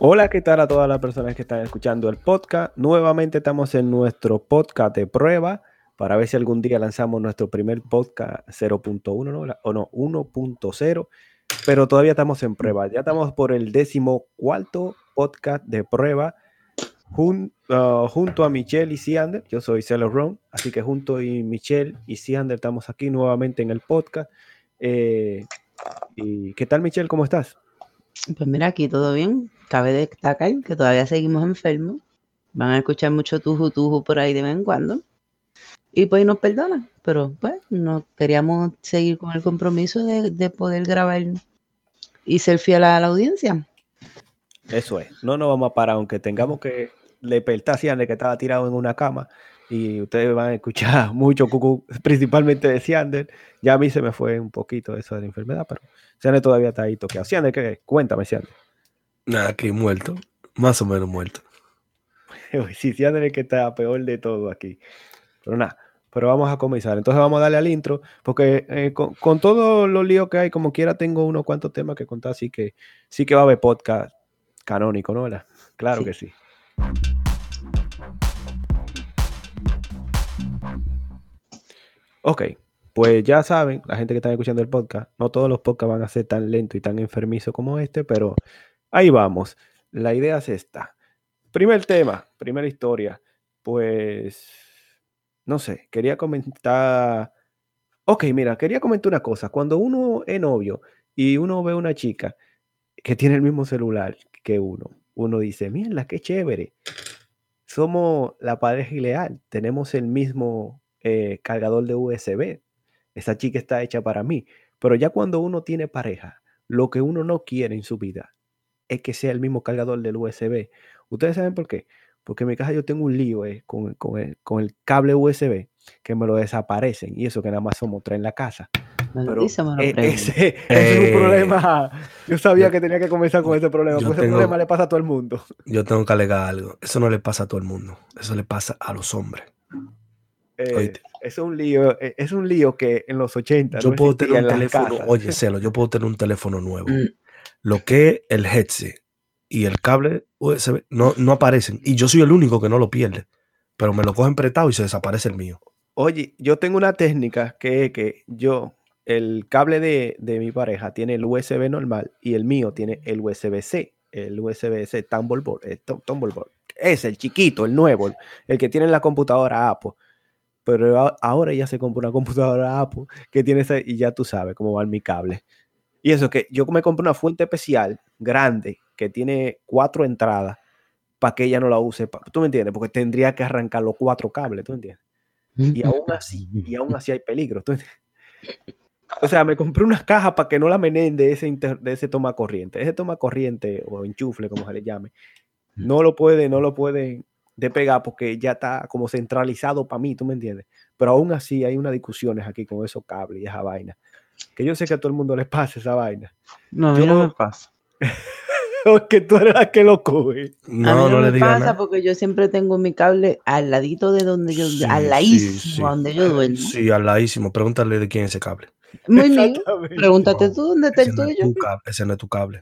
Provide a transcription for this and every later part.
Hola, ¿qué tal a todas las personas que están escuchando el podcast? Nuevamente estamos en nuestro podcast de prueba para ver si algún día lanzamos nuestro primer podcast 0.1 ¿no? o no, 1.0, pero todavía estamos en prueba. Ya estamos por el décimo cuarto podcast de prueba uh, junto a Michelle y Siander. Yo soy Celo Ron, así que junto a Michelle y Siander estamos aquí nuevamente en el podcast. Eh, ¿Y qué tal, Michelle? ¿Cómo estás? Pues mira, aquí todo bien. Cabe destacar que todavía seguimos enfermos. Van a escuchar mucho tuju tuju por ahí de vez en cuando. Y pues nos perdonan, pero pues no queríamos seguir con el compromiso de, poder grabar y ser fiel a la audiencia. Eso es, no nos vamos a parar, aunque tengamos que despertar de que estaba tirado en una cama y ustedes van a escuchar mucho cucú, principalmente de Siander. Ya a mí se me fue un poquito eso de la enfermedad, pero Siander todavía está ahí toqueado. Siander, ¿qué? Cuéntame, Siander. Nada, que muerto, más o menos muerto. sí, Siander es que está peor de todo aquí. Pero nada, pero vamos a comenzar. Entonces vamos a darle al intro, porque eh, con, con todos los líos que hay, como quiera, tengo unos cuantos temas que contar, así que sí que va a haber podcast canónico, ¿no? Claro que sí. Ok, pues ya saben, la gente que está escuchando el podcast, no todos los podcasts van a ser tan lentos y tan enfermizos como este, pero ahí vamos. La idea es esta. Primer tema, primera historia. Pues, no sé, quería comentar... Ok, mira, quería comentar una cosa. Cuando uno es novio y uno ve una chica que tiene el mismo celular que uno, uno dice, mira, qué chévere. Somos la pareja ideal, tenemos el mismo eh, cargador de USB. Esa chica está hecha para mí. Pero ya cuando uno tiene pareja, lo que uno no quiere en su vida es que sea el mismo cargador del USB. ¿Ustedes saben por qué? Porque en mi casa yo tengo un lío eh, con, el, cable USB que me lo desaparecen y eso que nada más somos tres en la casa. Pero e, ese, es un eh, problema. Yo sabía que tenía que comenzar con ese problema, porque ese problema le pasa a todo el mundo. Yo tengo que alegar algo. Eso no le pasa a todo el mundo. Eso le pasa a los hombres. Eh, es un lío, eh, es un lío que en los 80 yo puedo tener un teléfono, oye, Celo, yo puedo tener un teléfono nuevo. Mm. Lo que el headset y el cable USB no, no aparecen y yo soy el único que no lo pierde, pero me lo cogen prestado y se desaparece el mío. Oye, yo tengo una técnica que es que yo el cable de, de, mi pareja tiene el USB normal y el mío tiene el USB-C, el USB-C Thunderbolt, el Es el chiquito, el nuevo, el que tiene en la computadora Apple pero ahora ya se compra una computadora Apple que tiene ese, y ya tú sabes cómo va mi cable. Y eso que yo me compré una fuente especial grande que tiene cuatro entradas para que ella no la use. ¿Tú me entiendes? Porque tendría que arrancar los cuatro cables, ¿tú entiendes? Y aún así, y aún así hay peligro. O sea, me compré unas cajas para que no la menen de ese, de ese toma corriente. Ese toma corriente o enchufle, como se le llame, no lo puede, no lo pueden de pegar porque ya está como centralizado para mí, ¿tú me entiendes? Pero aún así hay unas discusiones aquí con esos cables y esa vaina. Que yo sé que a todo el mundo le pasa esa vaina. No, mí no me pasa. porque tú eres la que lo coge. No, a mí no, no me pasa porque yo siempre tengo mi cable al ladito de donde yo, al ladísimo, donde yo duermo. Sí, al ladísimo. Pregúntale de quién es ese cable. Muy bien. Pregúntate tú dónde está el tuyo. ese no es tu cable.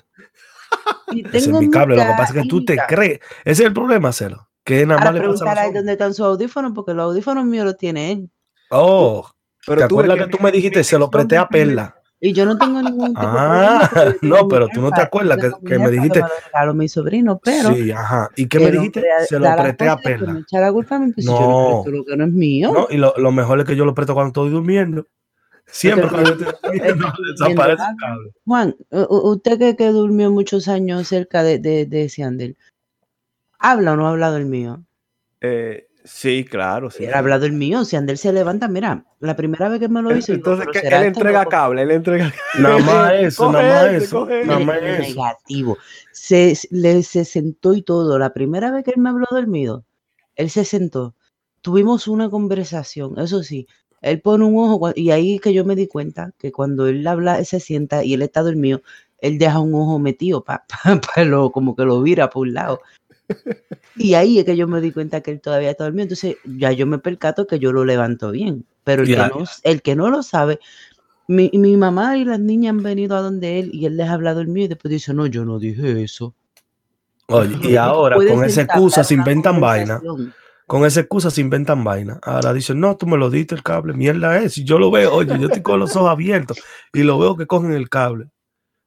ese es mi cable. Lo que pasa es que tú te crees. Ese es el problema, Celo. Que nada más le pasa a dónde están sus audífonos, porque los audífonos míos los tiene él. Oh, pero ¿te acuerdas que tú me dijiste se lo presté a Perla? Y yo no tengo ningún tipo ah, no, pero tú no te acuerdas que, me dijiste. A mi sobrino, pero. Sí, ajá. ¿Y qué me dijiste? Se lo presté a Perla. Me echa la culpa a mí, pues no, yo lo, lo que no es mío. No, y lo, lo, mejor es que yo lo presto cuando estoy durmiendo. Siempre cuando estoy durmiendo desaparece el cable. Juan, usted que, que durmió muchos años cerca de, de, de Siandel, ¿Habla o no ha hablado el mío? Eh, sí, claro, sí. ha hablado el mío. Si Ander se levanta, mira, la primera vez que me lo hizo. Entonces, que él entrega cable, él entrega Nada más eso, nada más eso. Nada más eso. Negativo. Se, le, se sentó y todo. La primera vez que él me habló del mío, él se sentó. Tuvimos una conversación, eso sí. Él pone un ojo y ahí que yo me di cuenta que cuando él habla, se sienta y él está dormido, él deja un ojo metido para como que lo vira por un lado. Y ahí es que yo me di cuenta que él todavía está dormido. Entonces ya yo me percato que yo lo levanto bien. Pero el, que, no, el que no lo sabe, mi, mi, mamá y las niñas han venido a donde él y él les ha hablado el mío y después dice, no, yo no dije eso. Oye, y ahora con esa excusa se inventan vaina. Con esa excusa se inventan vaina. Ahora dicen, no, tú me lo diste el cable, mierda es. Y yo lo veo, oye, yo estoy con los ojos abiertos y lo veo que cogen el cable.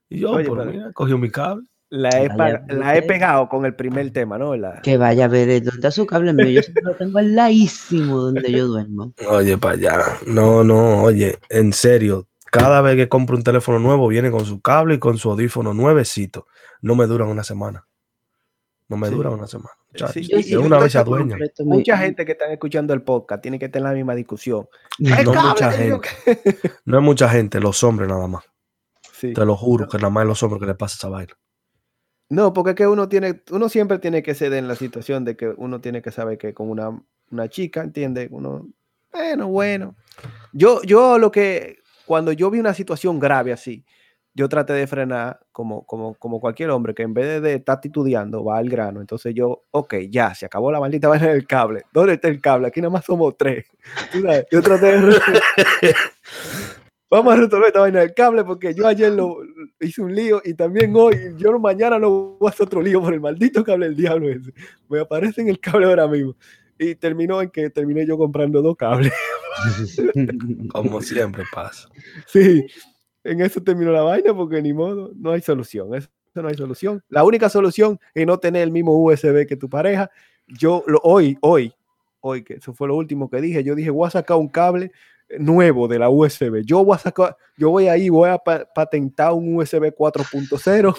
Y yo, oye, pues, mira, cogió mi cable. La he, la he, pegado con el primer tema, ¿no? Que vaya a ver eh, dónde está su cable mío. Yo lo tengo al laísimo donde yo duermo. Oye, para allá. No, no, oye, en serio. Cada vez que compro un teléfono nuevo, viene con su cable y con su audífono nuevecito. No me duran una semana. No me dura una semana. Sí, una vez adueña. Mucha gente que está escuchando el podcast tiene que tener la misma discusión. No mucha gente. No es mucha gente, los hombres nada más. Te lo juro que nada más es los hombres que le pasa esa vaina. No, porque es que uno tiene, uno siempre tiene que ceder en la situación de que uno tiene que saber que con una, una chica, ¿entiende? Uno, bueno, bueno. Yo, yo lo que, cuando yo vi una situación grave así, yo traté de frenar como, como, como cualquier hombre que en vez de, estar titubeando va al grano. Entonces yo, ok, ya, se acabó la maldita vaina del cable. ¿Dónde está el cable? Aquí nada más somos tres. Yo traté de... Vamos a resolver esta vaina del cable porque yo ayer lo hice un lío y también hoy, yo mañana lo voy a hacer otro lío por el maldito cable del diablo ese. Me aparece en el cable ahora mismo. Y terminó en que terminé yo comprando dos cables. Como siempre pasa. Sí, en eso terminó la vaina porque ni modo, no hay solución. Eso no hay solución. La única solución es no tener el mismo USB que tu pareja. Yo lo, hoy, hoy, hoy, que eso fue lo último que dije, yo dije, voy a sacar un cable nuevo de la USB. Yo voy a sacar, yo voy ahí, voy a patentar un USB 4.0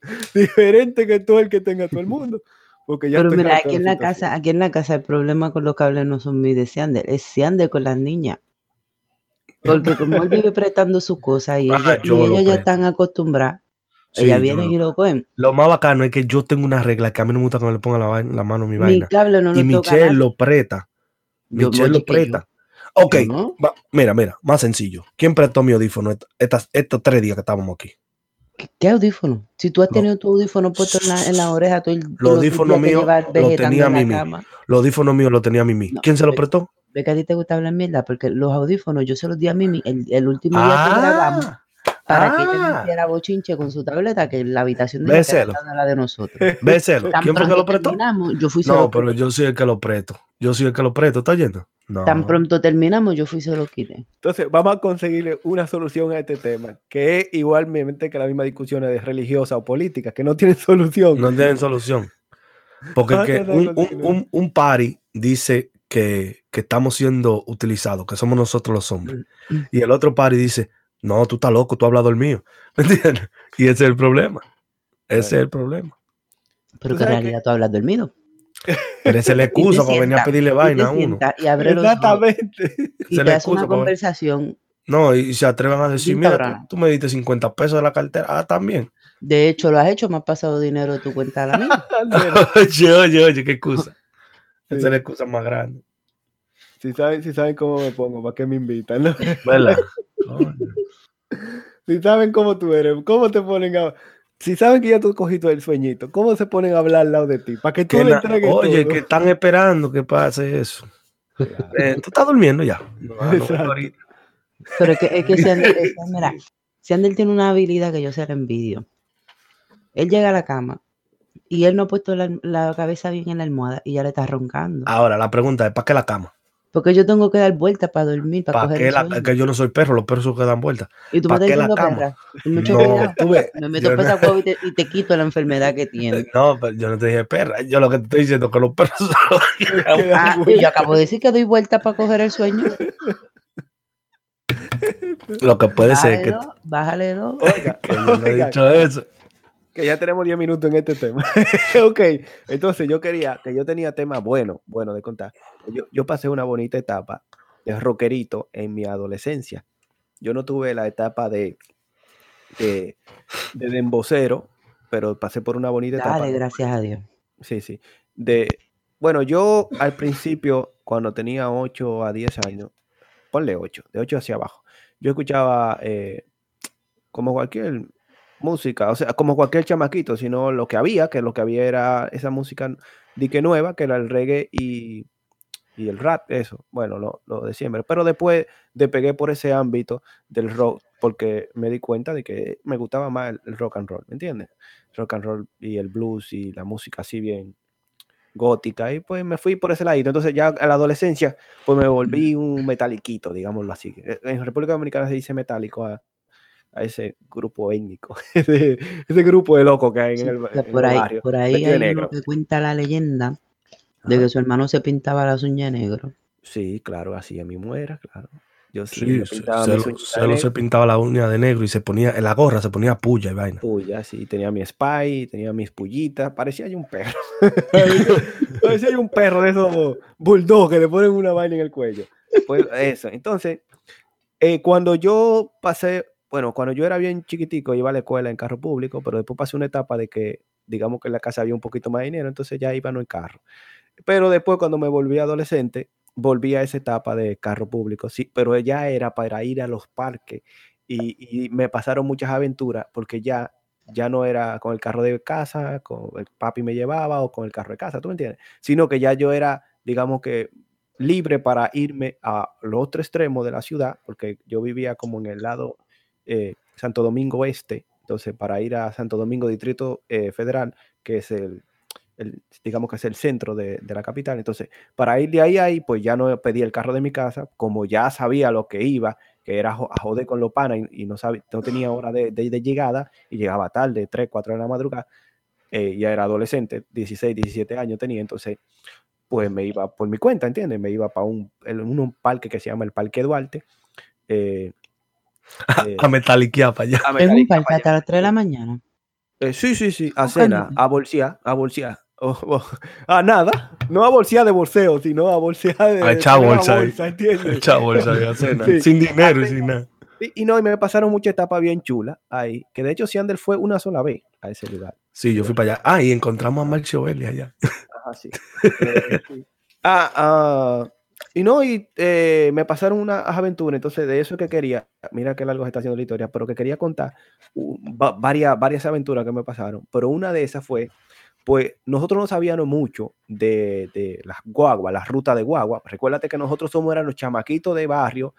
diferente que todo el que tenga todo el mundo. Porque ya Pero mira, aquí en la casa, aquí en la casa el problema con los cables no son mis de Seander, es Seander con las niñas. Porque como él vive prestando sus cosas y, ah, ellos ya están acostumbradas, ella viene y lo cogen. Lo más bacano es que yo tengo una regla que a mí no me gusta que me le ponga la, la mano a mi vaina. Mi cable no y Michelle lo presta. Michelle lo presta. Ok, mira, mira, más sencillo. ¿Quién prestó mi audífono estas, estos tres días que estábamos aquí? ¿Qué, audífono? Si tú has tenido tu audífono puesto en la, en la oreja, tú los audífonos míos lo tenía Mimi. Los audífonos míos lo tenía Mimi. ¿Quién se lo prestó? Ve que a ti te gusta hablar mierda, porque los audífonos yo se los di a Mimi el, el último día que grabamos ah, para que ella ah. hiciera bochinche con su tableta, que la habitación de ella era la de nosotros. Béselo. ¿Quién fue que lo prestó? Yo fui no, pero yo soy el que lo presto. Yo soy el que lo presto, ¿está yendo? Tan pronto terminamos, yo fui solo quité. Entonces, vamos a conseguirle una solución a este tema, que es igualmente que la misma discusión de religiosa o política, que no tienen solución. No tienen solución. Porque que un, un, un, party dice que, que, estamos siendo utilizados, que somos nosotros los hombres. Mm, mm. Y el otro party dice, no, tú estás loco, tú has hablado el mío. ¿Me entiendes? Y ese es el problema. Ese es el problema. Pero que en realidad tú hablas del mío. Pero esa es la excusa para venir a pedirle vaina a uno. Y abre Exactamente. y te hace una conversación. No, y se atrevan a decir, mira, tú, me diste 50 pesos de la cartera. Ah, también. De hecho, lo has hecho, me has pasado dinero de tu cuenta a la mía. oye, oye, oye, qué excusa. Esa es la excusa más grande. Si saben, si saben cómo me pongo, ¿para qué me invitan? ¿no? si saben cómo tú eres, ¿cómo te ponen a si saben que ya tú cogiste el sueñito, ¿cómo se ponen a hablar al lado de ti? Para que tú le entregues Oye, que están esperando que pase eso. Eh, tú estás durmiendo ya. Pero es que, es que si Ander, mira, tiene una habilidad que yo se la envidio. Él llega a la cama y él no ha puesto la, la cabeza bien en la almohada y ya le está roncando. Ahora, la pregunta es, ¿para qué la cama? Porque yo tengo que dar vueltas para dormir, para, coger el sueño? que yo no soy perro, los perros son que dan vueltas. ¿Y tú me estás diciendo perra? Me, no, tú ves, me meto pesa no... y, te, y te quito la enfermedad que tienes. No, pero yo no te dije perra. Yo lo que te estoy diciendo es que los perros son ah, yo acabo de decir que doy vueltas para coger el sueño. Lo que puede ser que. Bájale dos. Oiga, que yo no he dicho eso que ya tenemos 10 minutos en este tema. ok, entonces yo quería, que yo tenía temas buenos, bueno de contar. Yo, yo, pasé una bonita etapa de rockerito en mi adolescencia. Yo no tuve la etapa de, de, de dembocero, pero pasé por una bonita etapa. Dale, gracias a Dios. Sí, sí. De, bueno, yo al principio, cuando tenía 8 a 10 años, ponle 8, de 8 hacia abajo, yo escuchaba eh, como cualquier música, o sea, como cualquier chamaquito, sino lo que había, que lo que había era esa música dique nueva, que era el reggae y, y el rap, eso, bueno, lo, lo de siempre. Pero después despegué por ese ámbito del rock porque me di cuenta de que me gustaba más el, rock and roll, ¿me entiendes? Rock and roll y el blues y la música así bien gótica y pues me fui por ese ladito. Entonces ya a la adolescencia pues me volví un metaliquito, digámoslo así. E, en República Dominicana se dice metálico a, ese grupo étnico, ese, grupo de locos que hay en el, por ahí, Por ahí hay uno que cuenta la leyenda de que su hermano se pintaba las uñas negro. Sí, claro, así a mi muera, claro. Yo sí, se, se, pintaba la uña de negro y se ponía, en la gorra se ponía puya y vaina. Puya, sí, tenía mi spy, tenía mis pullitas, parecía un perro. parecía un perro de esos bulldog que le ponen una vaina en el cuello. Pues eso, entonces, eh, cuando yo pasé, bueno, cuando yo era bien chiquitico, iba a la escuela en carro público, pero después pasé una etapa de que, digamos que en la casa había un poquito más de dinero, entonces ya iba no en carro. Pero después, cuando me volví adolescente, volví a esa etapa de carro público, sí, pero ya era para ir a los parques y, me pasaron muchas aventuras porque ya, ya no era con el carro de casa, con el papi me llevaba o con el carro de casa, ¿tú me entiendes? Sino que ya yo era, digamos que, libre para irme a los otro extremo de la ciudad, porque yo vivía como en el lado eh, Santo Domingo Este, entonces para ir a Santo Domingo Distrito eh, Federal, que es el digamos que es el centro de, la capital. Entonces, para ir de ahí a ahí, pues ya no pedí el carro de mi casa, como ya sabía lo que iba, que era a joder con los panas y, no, sabía, no tenía hora de, llegada y llegaba tarde, 3, 4 de la madrugada, eh, ya era adolescente, 16, 17 años tenía, entonces pues me iba por mi cuenta, ¿entiendes? Me iba para un, un, parque que se llama el Parque Duarte. Eh, eh, a metaliquear para allá. Es un parque hasta las 3 de la mañana. sí, sí, sí, a cena, a bolsear, a bolsear. Oh, oh, ah, nada. No a bolsear de bolseo, sino a bolsear de. A echar bolsa. echar bolsa de cena. Sin dinero y sin nada. Y, no, y me pasaron mucha etapa bien chula ahí. Que de hecho, Siander fue una sola vez a ese lugar. Sí, yo fui para allá. Ah, y encontramos a Marcio Belli allá. Ah, sí. ah, ah, y no, y eh, me pasaron unas aventuras. Entonces, de eso que quería. Mira qué largo se está haciendo la historia, pero que quería contar varias, varias aventuras que me pasaron. Pero una de esas fue pues nosotros no sabíamos mucho de, las guaguas, las rutas de guagua. Recuérdate que nosotros somos eran los chamaquitos de barrio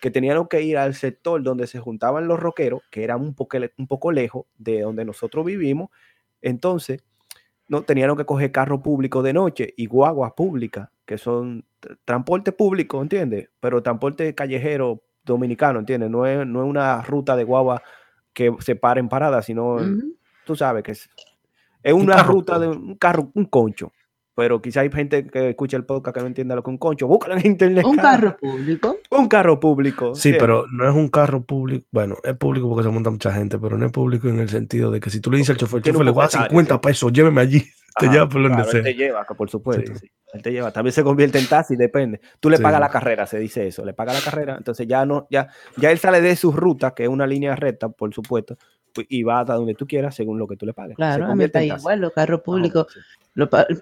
que tenían que ir al sector donde se juntaban los roqueros, que eran un poco, un poco lejos de donde nosotros vivimos. Entonces, no tenían que coger carro público de noche y guaguas públicas, que son transporte público, ¿entiendes? Pero transporte callejero dominicano, ¿entiendes? No es, no es una ruta de guagua que se para en parada, sino, tú sabes, que es es una ruta de un carro, un concho. Pero quizá hay gente que escucha el podcast que no entienda lo que es un concho. Búscalo en internet. Un carro público. Un carro público. Sí, pero no es un carro público. Bueno, es público porque se monta mucha gente, pero no es público en el sentido de que si tú le dices al chofer, chofer, le voy a 50 pesos, lléveme allí. Te lleva por donde sea. te lleva, por supuesto. Él te lleva. También se convierte en taxi, depende. Tú le pagas la carrera, se dice eso. Le pagas la carrera. Entonces ya no, ya, ya él sale de su ruta, que es una línea recta, por supuesto y va a donde tú quieras según lo que tú le pagues. Claro, a mí está igual, los carros públicos.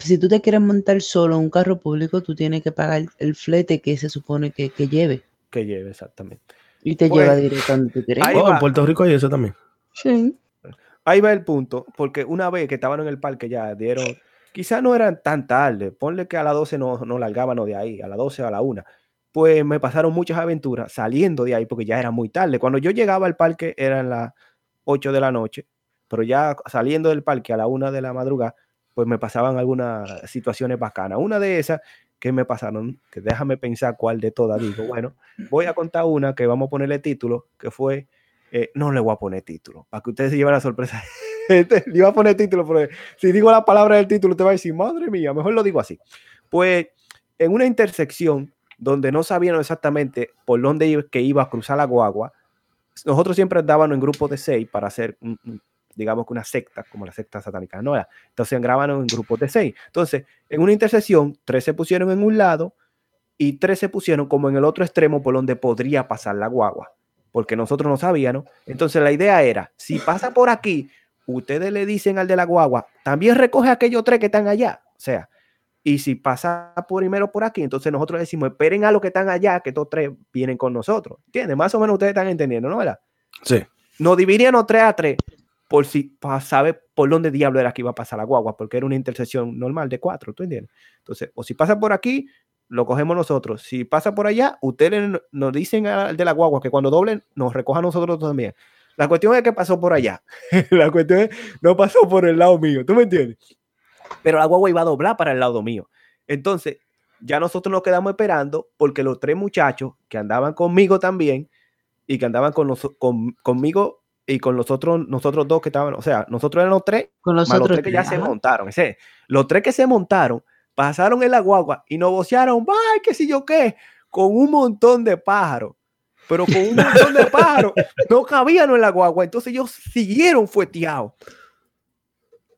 si tú te quieres montar solo un carro público, tú tienes que pagar el flete que se supone que, lleve. Que lleve, exactamente. Y te lleva pues, directo donde tú quieres. Oh, en Puerto Rico hay eso también. Sí. Ahí va el punto, porque una vez que estaban en el parque ya dieron, quizás no eran tan tarde, ponle que a las 12 no, no largaban de ahí, a las 12 o a la 1 pues me pasaron muchas aventuras saliendo de ahí porque ya era muy tarde. Cuando yo llegaba al parque eran las 8 de la noche, pero ya saliendo del parque a la 1 de la madrugada, pues me pasaban algunas situaciones bacanas. Una de esas que me pasaron, que déjame pensar cuál de todas digo, bueno, voy a contar una que vamos a ponerle título, que fue, eh, no le voy a poner título, para que ustedes se lleven la sorpresa. le iba a poner título, pero si digo la palabra del título, te va a decir, madre mía, mejor lo digo así. Pues en una intersección donde no sabían exactamente por dónde que iba a cruzar la guagua, nosotros siempre andábamos en grupos de seis para hacer, digamos que una secta, como la secta satánica, no era. Entonces grabábamos en grupos de seis. Entonces, en una intersección, tres se pusieron en un lado y tres se pusieron como en el otro extremo por donde podría pasar la guagua, porque nosotros no sabíamos. Entonces, la idea era, si pasa por aquí, ustedes le dicen al de la guagua, también recoge aquellos tres que están allá. O sea, y si pasa primero por aquí, entonces nosotros decimos, esperen a los que están allá, que estos tres vienen con nosotros. ¿Entiendes? Más o menos ustedes están entendiendo, ¿no? ¿Verdad? Sí. Nos dividíamos tres a tres por si para saber por dónde diablo era que iba a pasar la guagua, porque era una intersección normal de cuatro, ¿tú entiendes? Entonces, o si pasa por aquí, lo cogemos nosotros. Si pasa por allá, ustedes nos dicen al de la guagua que cuando doblen nos recoja nosotros también. La cuestión es que pasó por allá. la cuestión es no pasó por el lado mío. ¿Tú me entiendes? Pero la guagua iba a doblar para el lado mío. Entonces, ya nosotros nos quedamos esperando porque los tres muchachos que andaban conmigo también y que andaban con, conmigo y con los otros, nosotros dos que estaban, o sea, nosotros éramos tres, con los, otros tres que ya se montaron. Ese, los tres que se montaron pasaron en la guagua y nos vocearon, ¡ay, qué sé yo qué! Con un montón de pájaros. Pero con un montón de pájaros no cabían en la guagua. Entonces ellos siguieron fueteados.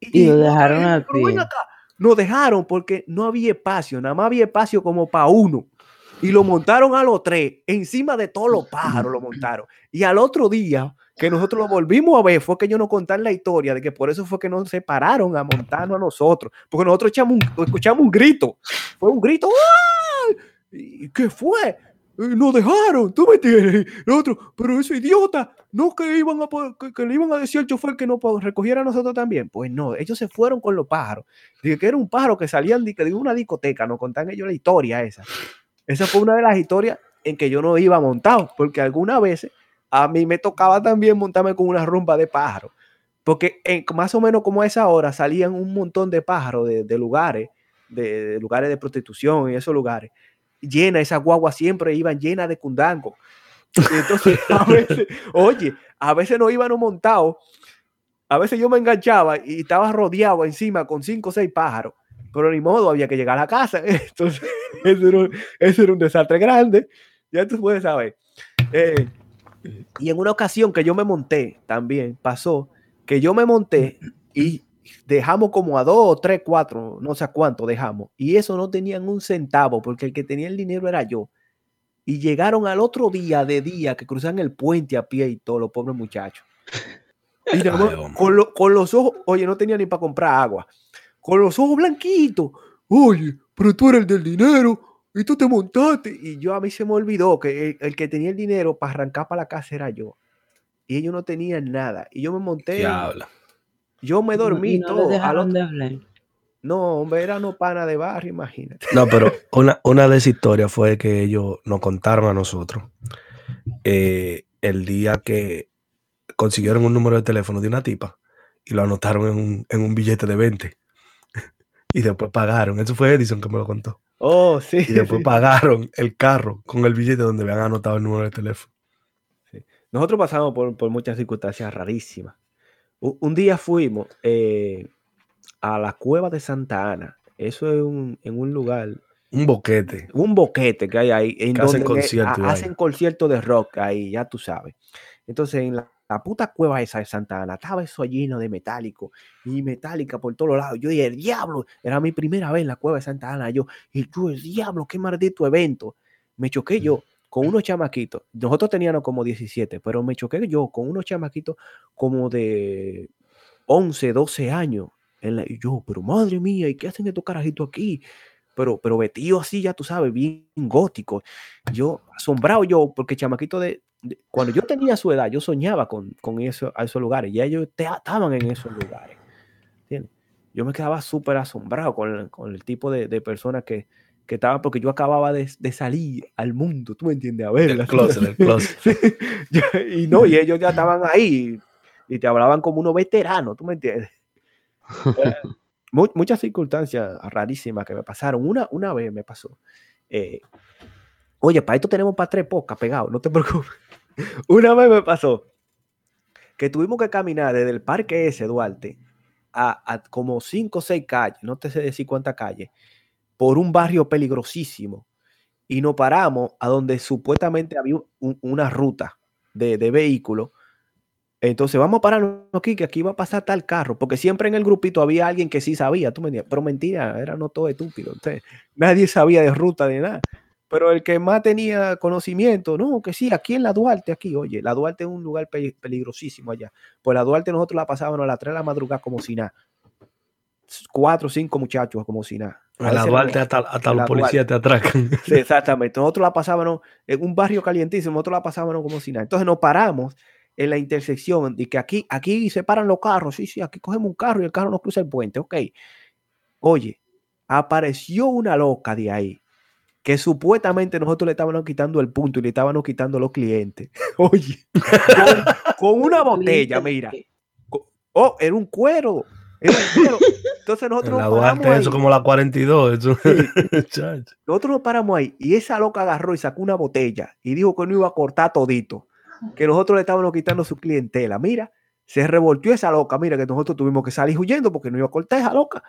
Y, lo dejaron a Nos dejaron porque no había espacio, nada más había espacio como para uno. Y lo montaron a los tres, encima de todos los pájaros lo montaron. Y al otro día, que nosotros lo volvimos a ver, fue que ellos nos contaron la historia de que por eso fue que nos separaron a montarnos a nosotros, porque nosotros echamos escuchamos un grito, fue un grito, ¿y qué fue? Nos dejaron, tú me entiendes, nosotros, pero ese idiota, no que iban a que, le iban a decir al chofer que no recogiera a nosotros también, pues no, ellos se fueron con los pájaros, dije que era un pájaro que salían de, de una discoteca, nos contaron ellos la historia esa, esa fue una de las historias en que yo no iba montado, porque algunas veces a mí me tocaba también montarme con una rumba de pájaros. Porque en, más o menos como a esa hora salían un montón de pájaros de, lugares, de, lugares de prostitución y esos lugares. Llena, esas guaguas siempre iban llenas de cundango. entonces, a veces, oye, a veces no íbamos montados. A veces yo me enganchaba y estaba rodeado encima con cinco o seis pájaros. Pero ni modo, había que llegar a la casa. Entonces, eso era un, desastre grande. Ya tú puedes saber. Eh, y en una ocasión que yo me monté también pasó que yo me monté y dejamos como a dos, tres, cuatro, no sé cuánto dejamos. Y eso no tenían un centavo porque el que tenía el dinero era yo. Y llegaron al otro día de día que cruzan el puente a pie y todo, los pobres muchachos. Y con, con, los ojos, oye, no tenía ni para comprar agua. Con los ojos blanquitos. Oye, pero tú eres el del dinero y tú te montaste. Y yo a mí se me olvidó que el, que tenía el dinero para arrancar para la casa era yo. Y ellos no tenían nada. Y yo me monté. Yo me dormí todo. No, hombre, era no pana de barrio, imagínate. No, pero una, una de esas historias fue que ellos nos contaron a nosotros eh, el día que consiguieron un número de teléfono de una tipa y lo anotaron en un, en un billete de 20 y después pagaron. Eso fue Edison que me lo contó. Oh, sí. Y después pagaron el carro con el billete donde habían anotado el número de teléfono. Nosotros pasamos por, muchas circunstancias rarísimas. Un, día fuimos eh, a la cueva de Santa Ana. Eso es un, en un lugar. Un boquete. Un boquete que hay ahí. En donde hacen conciertos. Hacen conciertos de rock ahí, ya tú sabes. Entonces, en la la puta cueva esa de Santa Ana, estaba eso lleno de metálico y metálica por todos lados. Yo dije, el diablo, era mi primera vez en la cueva de Santa Ana. Yo, y yo, el diablo, qué maldito evento. Me choqué yo con unos chamaquitos. Nosotros teníamos como 17, pero me choqué yo con unos chamaquitos como de 11, 12 años. y yo, pero madre mía, ¿y qué hacen estos carajitos aquí? Pero, pero vestido así, ya tú sabes, bien gótico. Yo, asombrado yo, porque chamaquito de, cuando yo tenía su edad, yo soñaba con, con eso, a esos lugares, y ellos estaban en esos lugares. Yo me quedaba súper asombrado con, con, el tipo de, de personas que, que estaban, porque yo acababa de, de, salir al mundo, tú me entiendes, a ver. El closet, el closet. y no, y ellos ya estaban ahí y te hablaban como unos veteranos, tú me entiendes. muchas circunstancias rarísimas que me pasaron. Una, una vez me pasó. Eh, oye, para esto tenemos para tres pocas pegados, no te preocupes. Una vez me pasó que tuvimos que caminar desde el parque ese, Duarte, a, como cinco o seis calles, no te sé decir cuántas calles, por un barrio peligrosísimo. Y nos paramos a donde supuestamente había una ruta de, de vehículos. Entonces vamos a pararnos aquí, que aquí va a pasar tal carro, porque siempre en el grupito había alguien que sí sabía, tú me decías, pero mentira, era no todo estúpido. nadie sabía de ruta ni nada. Pero el que más tenía conocimiento, no, que sí, aquí en la Duarte, aquí, oye, la Duarte es un lugar peligrosísimo allá. Pues la Duarte nosotros la pasábamos a las 3 de la madrugada como si nada. Cuatro o cinco muchachos como si nada. A, la Duarte hasta, los policías te atracan. Sí, exactamente. Nosotros la pasábamos en un barrio calientísimo, nosotros la pasábamos como si nada. Entonces nos paramos en la intersección de que aquí, aquí se paran los carros, sí, sí, aquí cogemos un carro y el carro nos cruza el puente, ok. Oye, apareció una loca de ahí que supuestamente nosotros le estábamos quitando el punto y le estábamos quitando los clientes. Oye, con, una botella, mira. Oh, era un cuero. Era un cuero. Entonces nosotros nos paramos ahí. eso como la 42. nosotros nos paramos ahí y esa loca agarró y sacó una botella y dijo que no iba a cortar todito. Que nosotros le estábamos quitando su clientela. Mira, se revoltió esa loca. Mira, que nosotros tuvimos que salir huyendo porque no iba a cortar esa loca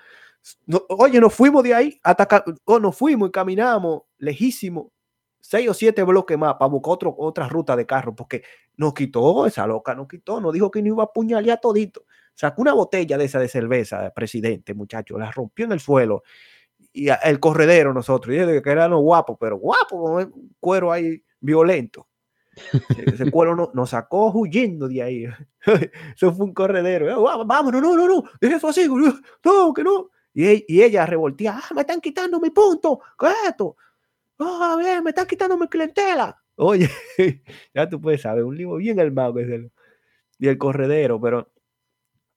oye, nos fuimos de ahí, hasta oh, nos fuimos y caminamos lejísimo, seis o siete bloques más para buscar otro, otra ruta de carro, porque nos quitó esa loca, nos quitó, nos dijo que no iba a apuñalear todito. Sacó una botella de esa de cerveza, presidente, muchacho, la rompió en el suelo y el corredero nosotros, y que eran guapos, pero guapo, con cuero ahí violento. Ese cuero nos sacó huyendo de ahí. Eso fue un corredero. Vamos, no, no, no, no, deje eso así. No, que no. Y, ella revoltía, ah, me están quitando mi punto, ¿qué es esto? Ah, bien, me están quitando mi clientela. Oye, ya tú puedes saber, un libro bien armado es y el corredero, pero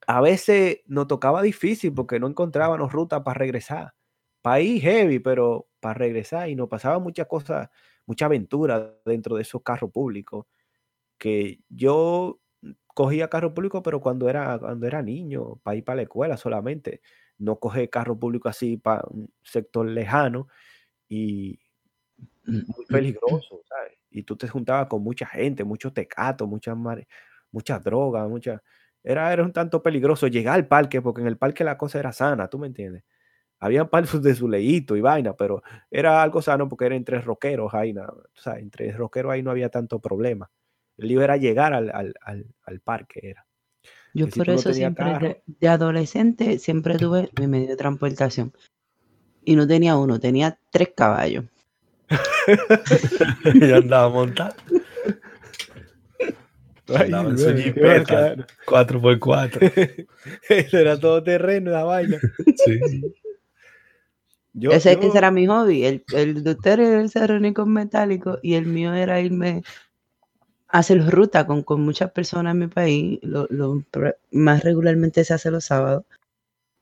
a veces nos tocaba difícil porque no encontrábamos ruta para regresar. País heavy, pero para regresar y nos pasaba muchas cosas, mucha aventura dentro de esos carros públicos que yo cogía carro público, pero cuando era, cuando era niño, para ir para la escuela solamente no coge carro público así para un sector lejano y mm, muy mm, peligroso, ¿sabes? Y tú te juntabas con mucha gente, muchos tecatos, muchas muchas drogas, muchas... Era, era un tanto peligroso llegar al parque, porque en el parque la cosa era sana, ¿tú me entiendes? Habían parques de su leíto y vaina, pero era algo sano porque era entre rockeros ahí, o sea, entre rockeros ahí no había tanto problema. El lío era llegar al, al, al parque, era. Yo por eso siempre de, adolescente siempre tuve mi medio de transportación. Y no tenía uno, tenía tres caballos. y andaba montado. Andaba en su jipeta, 4x4. Eso era todo terreno, la vaina. sí. Ese, que era mi hobby. El, el doctor era el cerrónico metálico y el mío era irme hacer ruta con, con muchas personas en mi país. Lo, más regularmente se hace los sábados.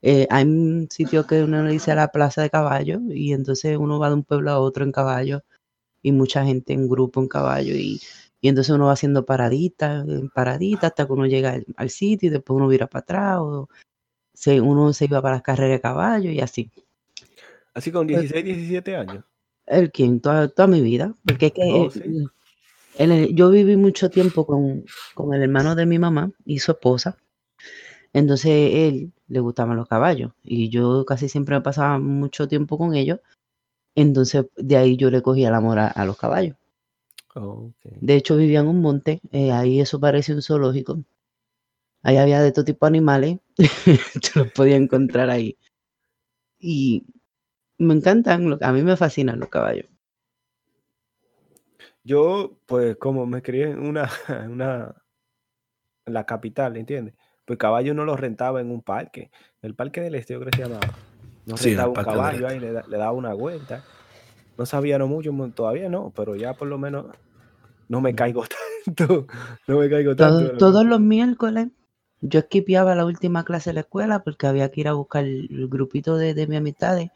Eh, hay un sitio que uno le dice la plaza de caballo y entonces uno va de un pueblo a otro en caballo y mucha gente en grupo en caballo y, y entonces uno va haciendo paraditas, paraditas hasta que uno llega al, sitio y después uno vira para atrás o se, uno se iba para las carreras de caballo y así. Así con 16, 17 años. El quien, toda, toda mi vida, porque es que oh, yo viví mucho tiempo con, el hermano de mi mamá y su esposa. Entonces él le gustaban los caballos y yo casi siempre pasaba mucho tiempo con ellos. Entonces de ahí yo le cogía el amor a, los caballos. De hecho vivía en un monte, eh, ahí eso parece un zoológico. Ahí había de todo tipo de animales, yo los podía encontrar ahí. Y me encantan, a mí me fascinan los caballos. Yo, pues, como me crié en una, una, en la capital, ¿entiendes? Pues caballo no lo rentaba en un parque. El parque del este, yo creo que se llamaba. No rentaba un caballo ahí, le, daba una vuelta. No sabía no mucho, todavía no, pero ya por lo menos no me caigo tanto. No me caigo tanto. todos los miércoles yo esquipeaba la última clase de la escuela porque había que ir a buscar el grupito de, de mi amistades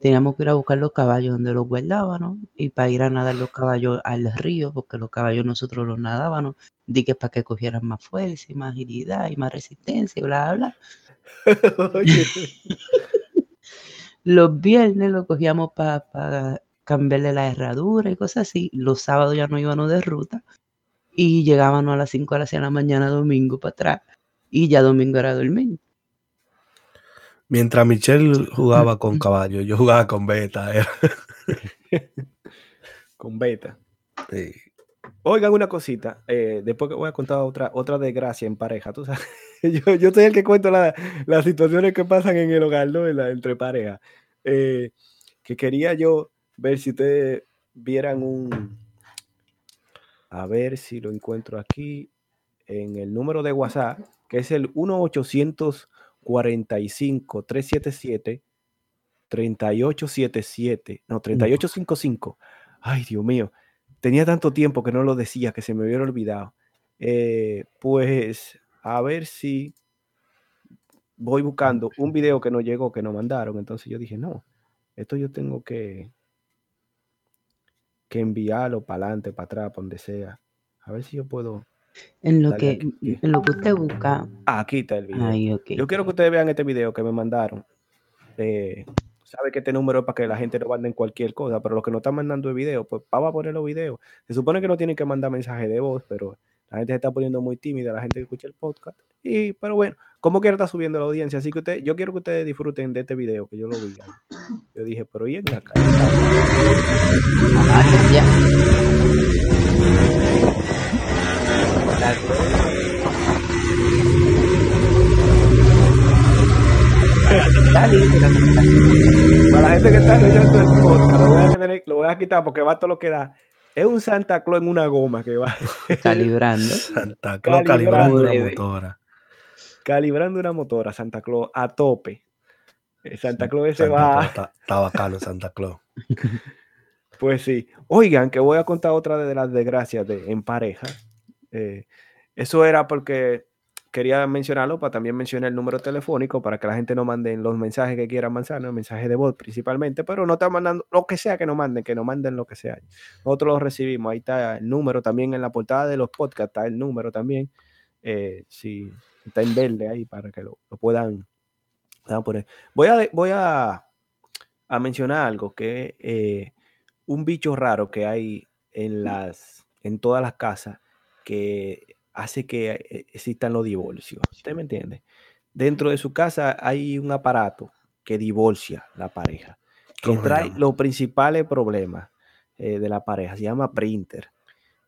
teníamos que ir a buscar los caballos donde los guardábamos y para ir a nadar los caballos al río, porque los caballos nosotros los nadábamos, di que para que cogieran más fuerza y más agilidad y más resistencia y bla, bla, los viernes los cogíamos para cambiarle la herradura y cosas así. Los sábados ya no íbamos de ruta y llegábamos a las 5 de la mañana domingo para atrás y ya domingo era dormir. Mientras Michelle jugaba con caballo, yo jugaba con beta. con beta. Sí. Oigan una cosita, eh, después que voy a contar otra, otra desgracia en pareja, tú sabes, yo, soy el que cuento las situaciones que pasan en el hogar, ¿no? entre parejas. Eh, que quería yo ver si ustedes vieran un, a ver si lo encuentro aquí, en el número de WhatsApp, que es el 1 800 45 377 3877, no, 3855. Ay, Dios mío, tenía tanto tiempo que no lo decía que se me hubiera olvidado. Eh, pues a ver si voy buscando un video que no llegó, que no mandaron. Entonces yo dije, no, esto yo tengo que, que enviarlo para adelante, para atrás, para donde sea. A ver si yo puedo. En lo que, en lo que usted busca. Ah, aquí está el video. Yo quiero que ustedes vean este video que me mandaron. Eh, sabe que este número es para que la gente no mande cualquier cosa, pero los que no están mandando el video, pues vamos a poner los videos. Se supone que no tienen que mandar mensaje de voz, pero la gente se está poniendo muy tímida, la gente que escucha el podcast. Y, pero bueno, como quiera está subiendo la audiencia, así que usted, yo quiero que ustedes disfruten de este video, que yo lo vi. Yo dije, pero ¿y en la cara? Para la gente que está escuchando el podcast, lo voy, a lo voy a quitar porque va todo lo que da. Es un Santa Claus en una goma que va calibrando. Santa Claus calibrando, una motora. Calibrando una motora, Santa Claus a tope. Santa Claus ese va. está, bacano Santa Claus. pues sí. Oigan, que voy a contar otra de las desgracias de, en pareja. Eh, eso era porque quería mencionarlo para también mencionar el número telefónico para que la gente no mande los mensajes que quieran mandar, mensajes de voz principalmente, pero no están mandando lo que sea que no manden, que no manden lo que sea. Nosotros lo recibimos, ahí está el número también en la portada de los podcasts, está el número también, eh, si está en verde ahí para que lo, puedan, poner. Voy a, voy a mencionar algo que eh, un bicho raro que hay en las en todas las casas que hace que eh, existan los divorcios. ¿Usted me entiende? Dentro de su casa hay un aparato que divorcia la pareja, que trae los principales problemas eh, de la pareja. Se llama printer.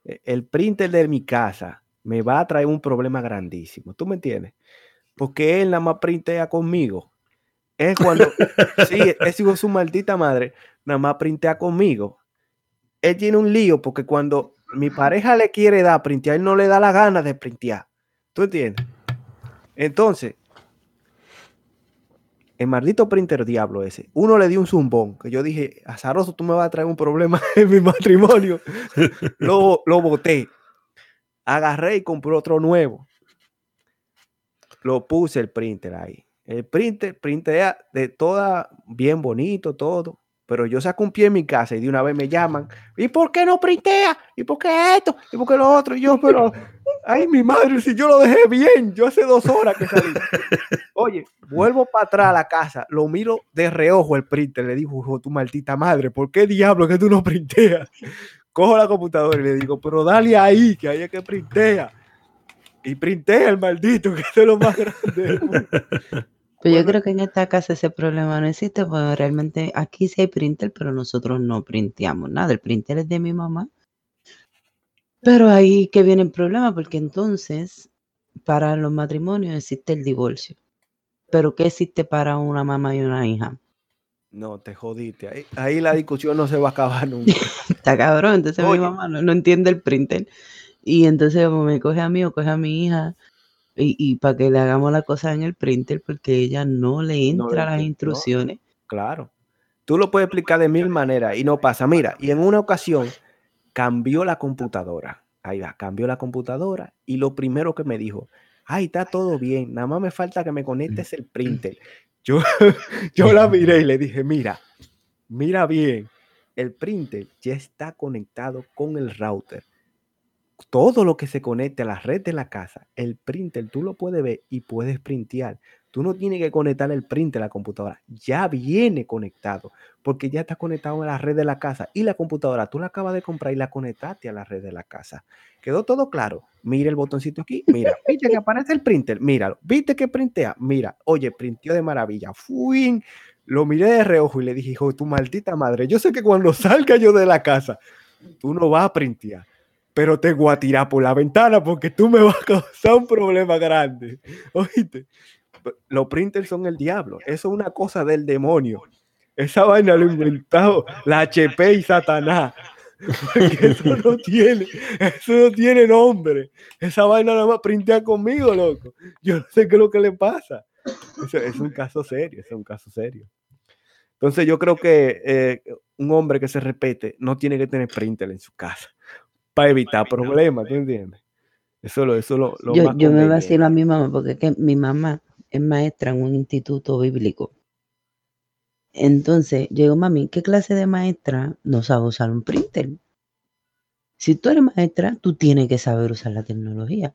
E, el printer de mi casa me va a traer un problema grandísimo. ¿Tú me entiendes? Porque él nada más printea conmigo. Es cuando, sí, es hijo de su maldita madre, nada más printea conmigo. Él tiene un lío porque cuando mi pareja le quiere dar printear, él no le da la gana de printear. ¿Tú entiendes? Entonces, el maldito printer diablo ese, uno le dio un zumbón, que yo dije, azaroso, tú me vas a traer un problema en mi matrimonio. lo, lo boté. Agarré y compré otro nuevo. Lo puse el printer ahí. El printer printea de toda, bien bonito, todo. Pero yo saco un pie en mi casa y de una vez me llaman. ¿Y por qué no printea? ¿Y por qué esto? ¿Y por qué lo otro? Y yo, pero, ay, mi madre, si yo lo dejé bien, yo hace dos horas que salí. Oye, vuelvo para atrás a la casa, lo miro de reojo el printer, le digo, tu maldita madre, ¿por qué diablo que tú no printeas? Cojo la computadora y le digo, pero dale ahí, que hay que printea. Y printea el maldito, que es lo más grande. Pero yo creo que en esta casa ese problema no existe, porque realmente aquí sí hay printer, pero nosotros no printeamos nada. El printer es de mi mamá. Pero ahí que viene el problema, porque entonces para los matrimonios existe el divorcio. Pero ¿qué existe para una mamá y una hija? No, te jodiste. Ahí, la discusión no se va a acabar nunca. Está cabrón. Entonces mi mamá no, no, entiende el printer. Y entonces como me coge a mí o coge a mi hija y, para que le hagamos la cosa en el printer porque ella no le entra las instrucciones. claro. Tú lo puedes explicar de mil maneras y no pasa. Mira, y en una ocasión cambió la computadora. Ahí va, cambió la computadora y lo primero que me dijo, ay, está todo bien, nada más me falta que me conectes el printer. Yo, yo la miré y le dije, mira, mira bien, el printer ya está conectado con el router todo lo que se conecte a la red de la casa, el printer, tú lo puedes ver y puedes printear. Tú no tienes que conectar el printer a la computadora, ya viene conectado, porque ya está conectado a la red de la casa y la computadora tú la acabas de comprar y la conectaste a la red de la casa. ¿Quedó todo claro? Mira el botoncito aquí, mira, viste que aparece el printer, míralo, viste que printea, mira, oye, printeó de maravilla, fui, lo miré de reojo y le dije, hijo, tu maldita madre, yo sé que cuando salga yo de la casa, tú no vas a printear pero te voy a tirar por la ventana porque tú me vas a causar un problema grande. Oíste, los printers son el diablo. Eso es una cosa del demonio. Esa vaina lo inventado la HP y Satanás. eso no tiene, eso no tiene nombre. Esa vaina nada más printea conmigo, loco. Yo no sé qué es lo que le pasa. Es un caso serio, es un caso serio. Entonces yo creo que eh, un hombre que se repete no tiene que tener printer en su casa para evitar problemas, ¿tú entiendes? Eso, lo, eso lo, lo yo, yo me vacilo a mi mamá porque que mi mamá es maestra en un instituto bíblico. Entonces, yo digo, mami, ¿qué clase de maestra no sabe usar un printer? Si tú eres maestra, tú tienes que saber usar la tecnología.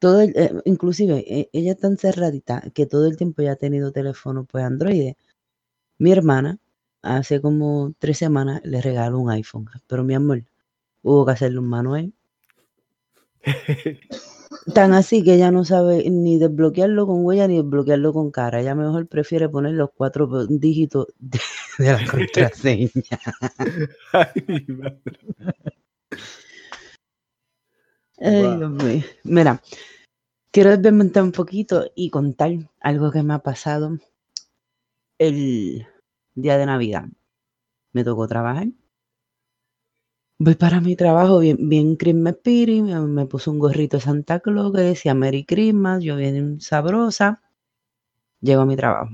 Todo el- eh, inclusive, e- ella es tan cerradita que todo el tiempo ya ha tenido teléfono pues Android. Mi hermana, hace como tres semanas, le regaló un iPhone. Pero mi amor, hubo que hacerle un manual. Tan así que ella no sabe ni desbloquearlo con huella ni desbloquearlo con cara. Ella mejor prefiere poner los cuatro dígitos de, de la contraseña. Ay, mi madre. Ay, Wow. Dios mío. Mira, quiero desmentir un poquito y contar algo que me ha pasado el día de Navidad. Me tocó trabajar. Voy para mi trabajo bien, bien Christmas Spirit, me, me puse un gorrito de Santa Claus que decía Merry Christmas, yo bien sabrosa. Llego a mi trabajo.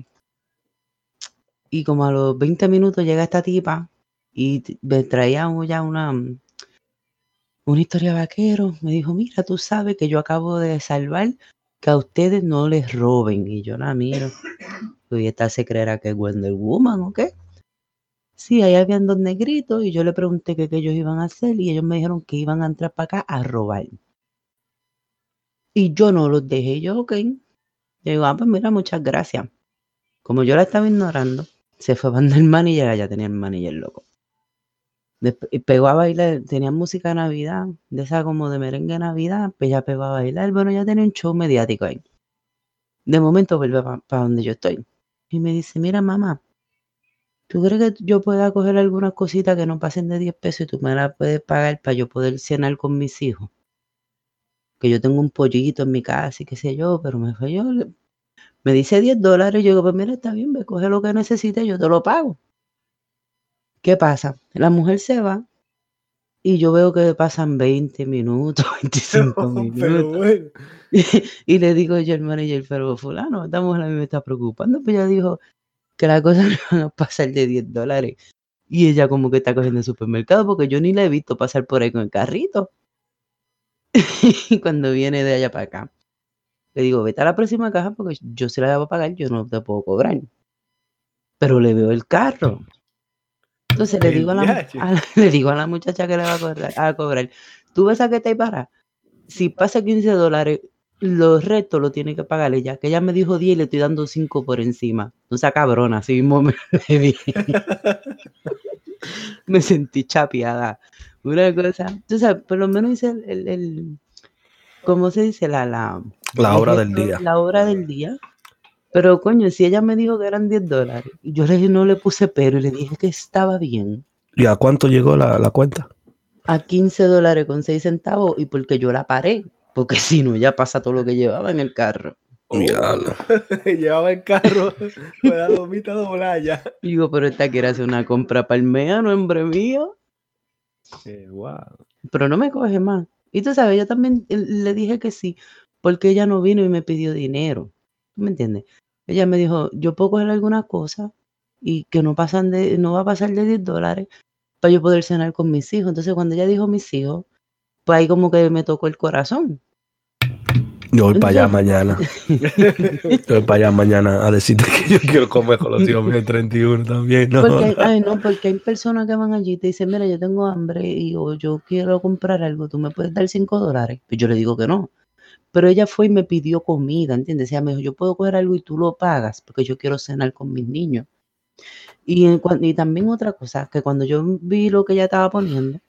Y como a los 20 minutos llega esta tipa y me traía ya una, una historia vaquero. Me dijo, mira, tú sabes que yo acabo de salvar que a ustedes no les roben. Y yo la miro. Y esta se creerá que es Wonder Woman o qué. Sí, ahí habían dos negritos y yo le pregunté qué, ellos iban a hacer y ellos me dijeron que iban a entrar para acá a robar. Y yo no los dejé, yo, ok. Yo digo, ah, pues mira, muchas gracias. Como yo la estaba ignorando, se fue a el manager, ya tenía el manager loco. Desp- y pegó a bailar, tenía música de Navidad, de esa como de merengue de Navidad, pues ya pegó a bailar, bueno, ya tenía un show mediático ahí. De momento vuelve para donde yo estoy. Y me dice, mira mamá, ¿tú crees que yo pueda coger algunas cositas que no pasen de 10 pesos y tú me las puedes pagar para yo poder cenar con mis hijos? Que yo tengo un pollito en mi casa y qué sé yo, pero me le- me dice 10 dólares, yo digo, pues mira, está bien, ve, coge lo que necesites, yo te lo pago. ¿Qué pasa? La mujer se va y yo veo que pasan 20 minutos, 25 Pero minutos. bueno. y le digo yo al manager, pero fulano, esta mujer a mí me está preocupando. Pues ella dijo que la cosa no van a pasar de 10 dólares. Y ella como que está cogiendo el supermercado porque yo ni la he visto pasar por ahí con el carrito. y cuando viene de allá para acá, le digo, vete a la próxima caja porque yo se la voy a pagar, yo no te puedo cobrar. Pero le veo el carro. Entonces le digo, a la, viaje. a la- le digo a la muchacha que le va a cobrar, a cobrar tú ves a que está ahí para. Si pasa 15 dólares, los restos lo tiene que pagar ella, que ella me dijo 10 y le estoy dando 5 por encima. No sea cabrona, así mismo me, me sentí chapeada. Una cosa, tú sabes, por lo menos hice el, el, el- ¿cómo se dice? La, la, La hora del día. La hora del día. Pero coño, si ella me dijo que eran 10 dólares, y yo le, no le puse pero y le dije que estaba bien. ¿Y a cuánto llegó la, la cuenta? A 15 dólares con 6 centavos y porque yo la paré. Porque si no, ya pasa todo lo que llevaba en el carro. Diablo. Llevaba el carro con la domita doblada ya. Digo, pero esta quiere hacer una compra palmea, no hombre mío. Eh, wow. Pero no me coge más. Y tú sabes, yo también eh, le dije que sí, porque ella no vino y me pidió dinero. ¿Tú me entiendes? Ella me dijo, yo puedo coger algunas cosas y que no pasan de, no va a pasar de 10 dólares para yo poder cenar con mis hijos. Entonces, cuando ella dijo mis hijos, pues ahí como que me tocó el corazón. Yo voy para allá mañana. Yo voy para allá mañana a decirte que yo quiero comer con los hijos míos el 31 también. No. Porque hay, ay, no, porque hay personas que van allí y te dicen, mira, yo tengo hambre y o yo quiero comprar algo, tú me puedes dar 5 dólares. Pues yo le digo que no. Pero ella fue y me pidió comida, ¿entiendes? Ella me dijo, yo puedo coger algo y tú lo pagas porque yo quiero cenar con mis niños. Y, en y también otra cosa, que cuando yo vi lo que ella estaba poniendo,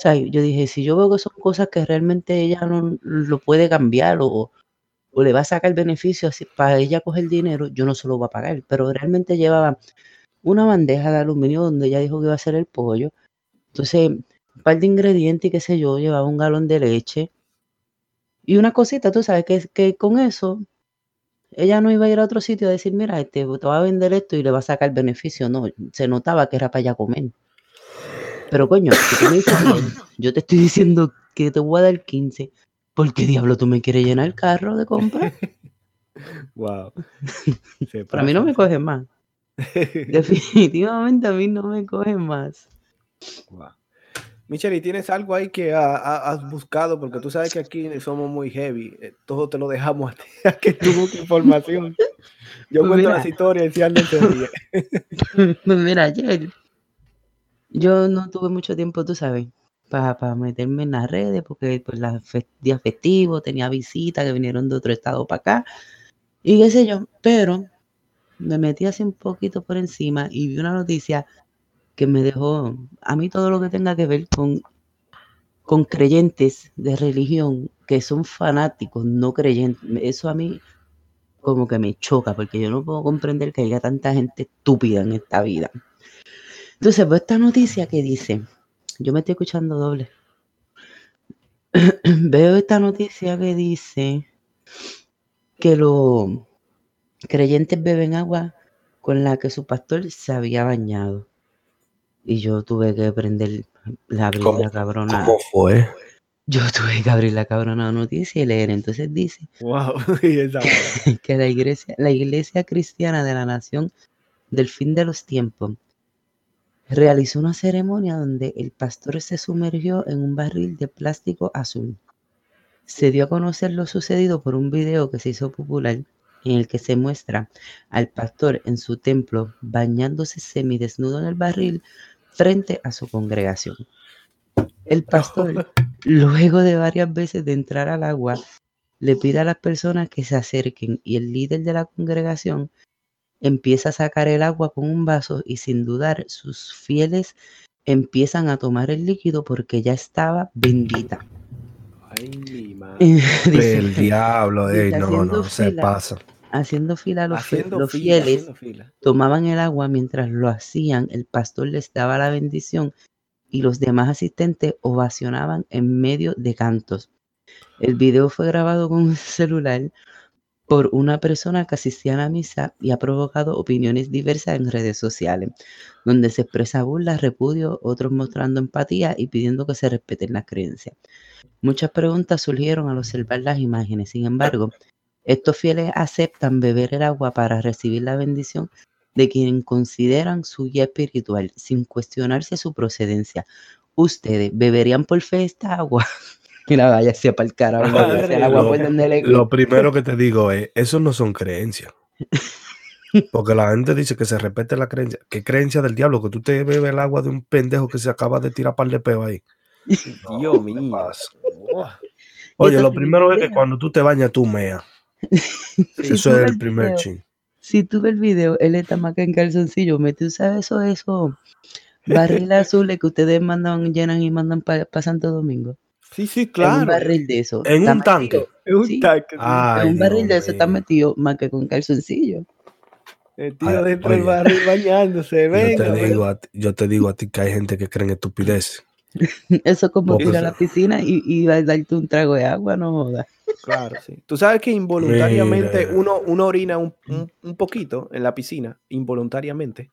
sea, yo dije, si yo veo que son cosas que realmente ella no lo puede cambiar o, le va a sacar beneficio así, para ella coger dinero, yo no se lo voy a pagar. Pero realmente llevaba una bandeja de aluminio donde ella dijo que iba a hacer el pollo. Entonces, un par de ingredientes y qué sé yo, llevaba un galón de leche. Y una cosita, tú sabes, que, que con eso ella no iba a ir a otro sitio a decir, mira, este, te va a vender esto y le va a sacar beneficio. No, se notaba que era para ella comer. Pero coño, si tú me dices, "Oye, yo te estoy diciendo que te voy a dar 15, ¿por qué diablo tú me quieres llenar el carro de compra? Wow. Para mí no me pasa. coge más. Definitivamente a mí no me coge más. Wow. Michelle, ¿y tienes algo ahí que ha- ha- has buscado? Porque tú sabes que aquí somos muy heavy. eh, Todo te lo dejamos a ti, a que tú busques información. Yo Pues cuento mira. las historias y Ander se ríe. Pues mira, ayer yo no tuve mucho tiempo, tú sabes, para meterme en las redes, porque pues los días festivos, tenía visitas que vinieron de otro estado para acá, y qué sé yo, pero me metí así un poquito por encima y vi una noticia que me dejó, a mí todo lo que tenga que ver con, con creyentes de religión que son fanáticos, no creyentes, eso a mí como que me choca, porque yo no puedo comprender que haya tanta gente estúpida en esta vida. Entonces, veo esta noticia que dice, yo me estoy escuchando doble. veo esta noticia que dice que los creyentes beben agua con la que su pastor se había bañado. Y yo tuve que prender la, la cabrona. ¿Cómo fue? Yo tuve que abrir la cabrona noticia y leer. Entonces dice Wow. que la iglesia, la iglesia cristiana de la nación del fin de los tiempos realizó una ceremonia donde el pastor se sumergió en un barril de plástico azul. Se dio a conocer lo sucedido por un video que se hizo popular en el que se muestra al pastor en su templo bañándose semidesnudo en el barril frente a su congregación. El pastor, luego de varias veces de entrar al agua, le pide a las personas que se acerquen y el líder de la congregación empieza a sacar el agua con un vaso y sin dudar sus fieles empiezan a tomar el líquido porque ya estaba bendita. Ay, mi madre. Dice, el diablo, ey, no, no, se fila. pasa. haciendo fila los, Haciendo los fila, fieles fila. tomaban el agua mientras lo hacían, el pastor les daba la bendición y los demás asistentes ovacionaban en medio de cantos. El video fue grabado con un celular por una persona que asistía a la misa y ha provocado opiniones diversas en redes sociales, donde se expresa burla, repudio, otros mostrando empatía y pidiendo que se respeten las creencias. Muchas preguntas surgieron al observar las imágenes, sin embargo, estos fieles aceptan beber el agua para recibir la bendición de quien consideran su guía espiritual, sin cuestionarse su procedencia. Ustedes beberían por fe esta agua. Mira, vaya hacia para el carajo. Lo- por donde le- Lo primero que te digo es, eso no son creencias. Porque la gente dice que se respete la creencia. ¿Qué creencia del diablo? Que tú te bebes el agua de un pendejo que se acaba de tirar par de peo ahí. Dios ¿qué mío. Oye, lo primero es que cuando tú te bañas, tú meas. sí. Eso es el primer video. chin. Si tú ves el video, él está más que en calzoncillo. Me tú sabes eso, eso. Barriles azules que ustedes mandan, llenan y mandan para Santo Domingo. Sí, sí, En un claro. barril de eso. En un tanque. Es un Sí. tanque. Ay, en un barril de eso está metido más que con calzoncillo. El tío Ay, dentro del barril bañándose. Yo Venga, te, venga. digo a ti, yo te digo a ti que hay gente que cree en estupidez. Eso es como ir a se- la piscina y, y a darte un trago de agua, no jodas. Claro, sí. Tú sabes que involuntariamente Mira. uno, uno orina un, un- un poquito en la piscina, involuntariamente.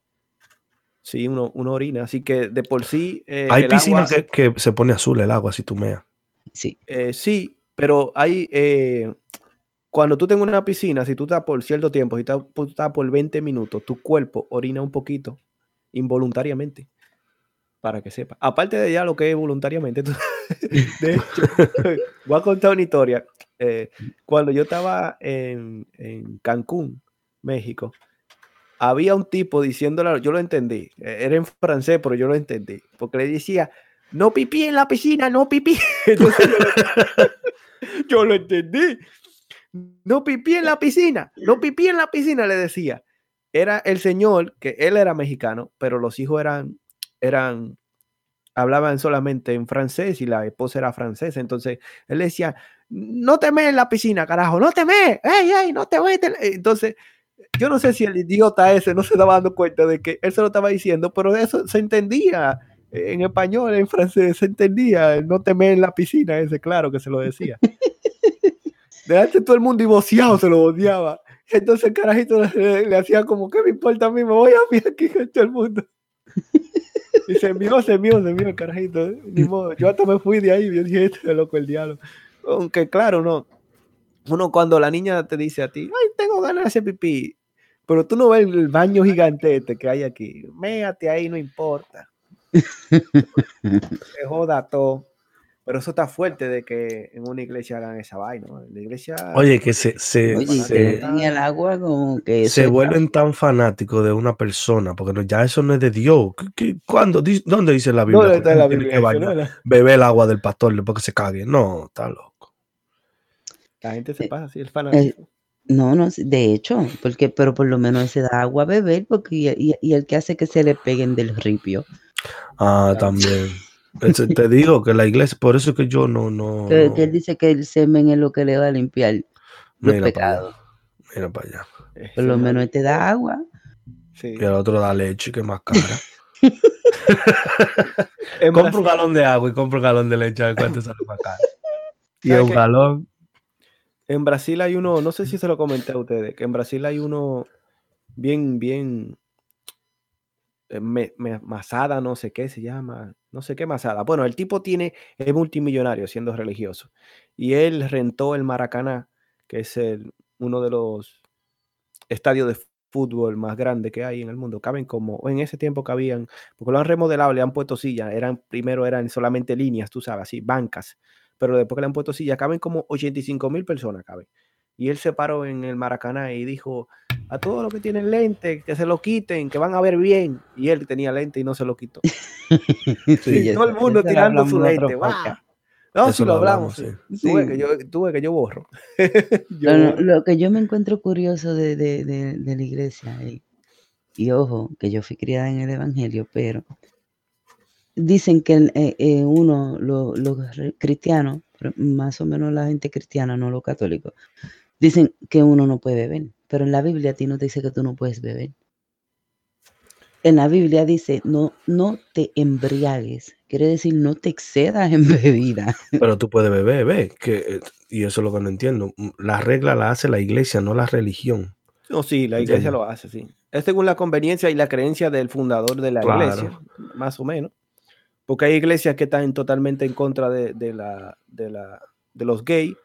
Sí, uno, uno orina. Así que de por sí. eh, hay piscinas que, que se pone azul el agua si tú meas. Sí. eh, sí, pero hay. eh, cuando tú tengas una piscina, si tú estás por cierto tiempo, si estás, estás por 20 minutos, tu cuerpo orina un poquito involuntariamente. Para que sepa. Aparte de ya lo que es voluntariamente. tú- de hecho, voy a contar una historia. Eh, cuando yo estaba en, en Cancún, México, había un tipo diciéndole, yo lo entendí, eh, era en francés, pero yo lo entendí, porque le decía, no pipí en la piscina, no pipí. Entonces yo, lo, entendí. No pipí en la piscina, no pipí en la piscina, le decía. Era el señor, que él era mexicano, pero los hijos eran, eran, hablaban solamente en francés y la esposa era francesa. Entonces él decía, no te mees en la piscina, carajo, no te mees, ey, ey, no te metes. Entonces, yo no sé si el idiota ese no se estaba dando cuenta de que él se lo estaba diciendo, pero eso se entendía en español, en francés, se entendía, no te mees en la piscina, ese, claro que se lo decía. Delante de todo el mundo divorciado se lo odiaba. Entonces el carajito le, le hacía como, ¿qué me importa a mí? Me voy a mí aquí con todo el mundo. Y se envió, se envió, se envió el carajito. ¿eh? Ni modo. Yo hasta me fui de ahí y yo dije, este es loco el diablo. Aunque claro, no. Uno cuando la niña te dice a ti, ay, tengo ganas de hacer pipí, pero tú no ves el baño gigante este que hay aquí. Méate ahí, no importa. Se joda todo. Pero eso está fuerte de que en una iglesia hagan esa vaina. La iglesia. Oye, que se, se, Oye, se- que en el agua como que se está- vuelven tan fanáticos de una persona, porque no- ya eso no es de Dios. ¿Qué- qué- cuándo? ¿Dónde dice la Biblia? ¿Dónde está la Biblia? que no? Beber el agua del pastor después que se cague. No, está loco. La gente se Eh, pasa así, el fanatismo. No, no, de hecho, porque, pero por lo menos se da agua a beber, porque y, y- y el que hace que se le peguen del ripio. Ah, también. Ese- te digo que la iglesia, por eso es que yo no, no. Que, no- que él dice que el semen es lo que le va a limpiar los Mira pecados. Mira para allá. Por lo menos te da agua. sí. Y el otro da leche, que es más cara. Compra un galón de agua y compra un galón de leche. a ver ¿Cuánto sale más caro? Y ¿Sabes un galón. En Brasil hay uno, no sé si se lo comenté a ustedes, que en Brasil hay uno bien, bien, me- me- Masada, no sé qué se llama, no sé qué Masada. Bueno, el tipo tiene, es multimillonario siendo religioso. Y él rentó el Maracaná, que es el- uno de los estadios de fútbol más grandes que hay en el mundo. Caben como, en ese tiempo cabían, porque lo han remodelado, le han puesto sillas, eran, primero eran solamente líneas, tú sabes, así, bancas pero después que le han puesto silla, caben como 85 mil personas, caben. Y él se paró en el Maracaná y dijo, a todos los que tienen lente, que se lo quiten, que van a ver bien. Y él tenía lente y no se lo quitó. Sí, Y todo el mundo lo tirando su lente. No, Eso si lo lo hablamos. hablamos, sí. Sí. que yo, tú ves que yo borro. Yo Lo, borro. lo que yo me encuentro curioso de, de- de- de la iglesia, y, y ojo, que yo fui criada en el Evangelio, pero dicen que eh, eh, uno, lo- los re- cristianos, más o menos la gente cristiana, no los católicos, dicen que uno no puede beber, pero en la Biblia a ti no te dice que tú no puedes beber. En la Biblia dice, no, no te embriagues, quiere decir no te excedas en bebida. Pero tú puedes beber, ve. Que, eh, y eso es lo que no entiendo. La regla la hace la iglesia, no la religión. No, sí, la iglesia lo hace, sí. Es según la conveniencia y la creencia del fundador de la Claro. iglesia, más o menos. Porque hay iglesias que están totalmente en contra de, de la, de, la, de los gays,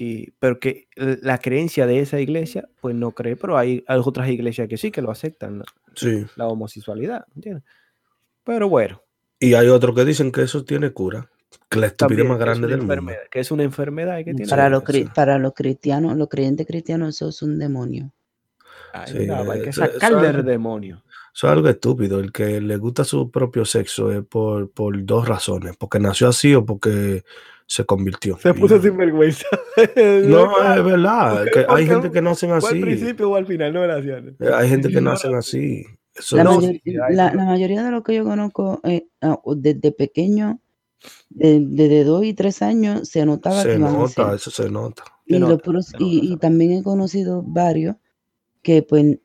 y, pero que la creencia de esa iglesia, pues no cree, pero hay, hay otras iglesias que sí, que lo aceptan, ¿no? Sí. la homosexualidad, ¿entiendes? Pero bueno, Y hay otros que dicen que eso tiene cura. Que la estupidez también más es grande una del mundo. enfermedad, que es una enfermedad y que tiene... Para los, para los cristianos, los creyentes cristianos, eso es un demonio. Ay, Sí, hay que eso sacar del es- demonio. Eso es algo estúpido. El que le gusta su propio sexo es por, por dos razones. Porque nació así o porque se convirtió. Se puso sin vergüenza. No, es verdad. que hay gente que nacen ¿Fue al así. principio o al final? No, gracias. Hay gente que nacen así. Eso La, es- No, mayor- la- la mayoría de lo que yo conozco, eh, ah, desde pequeño, de- desde dos y tres años, se notaba que se a nota, ser. eso se nota. Y, se los nota, puros- se y, nota, y también he conocido varios que pues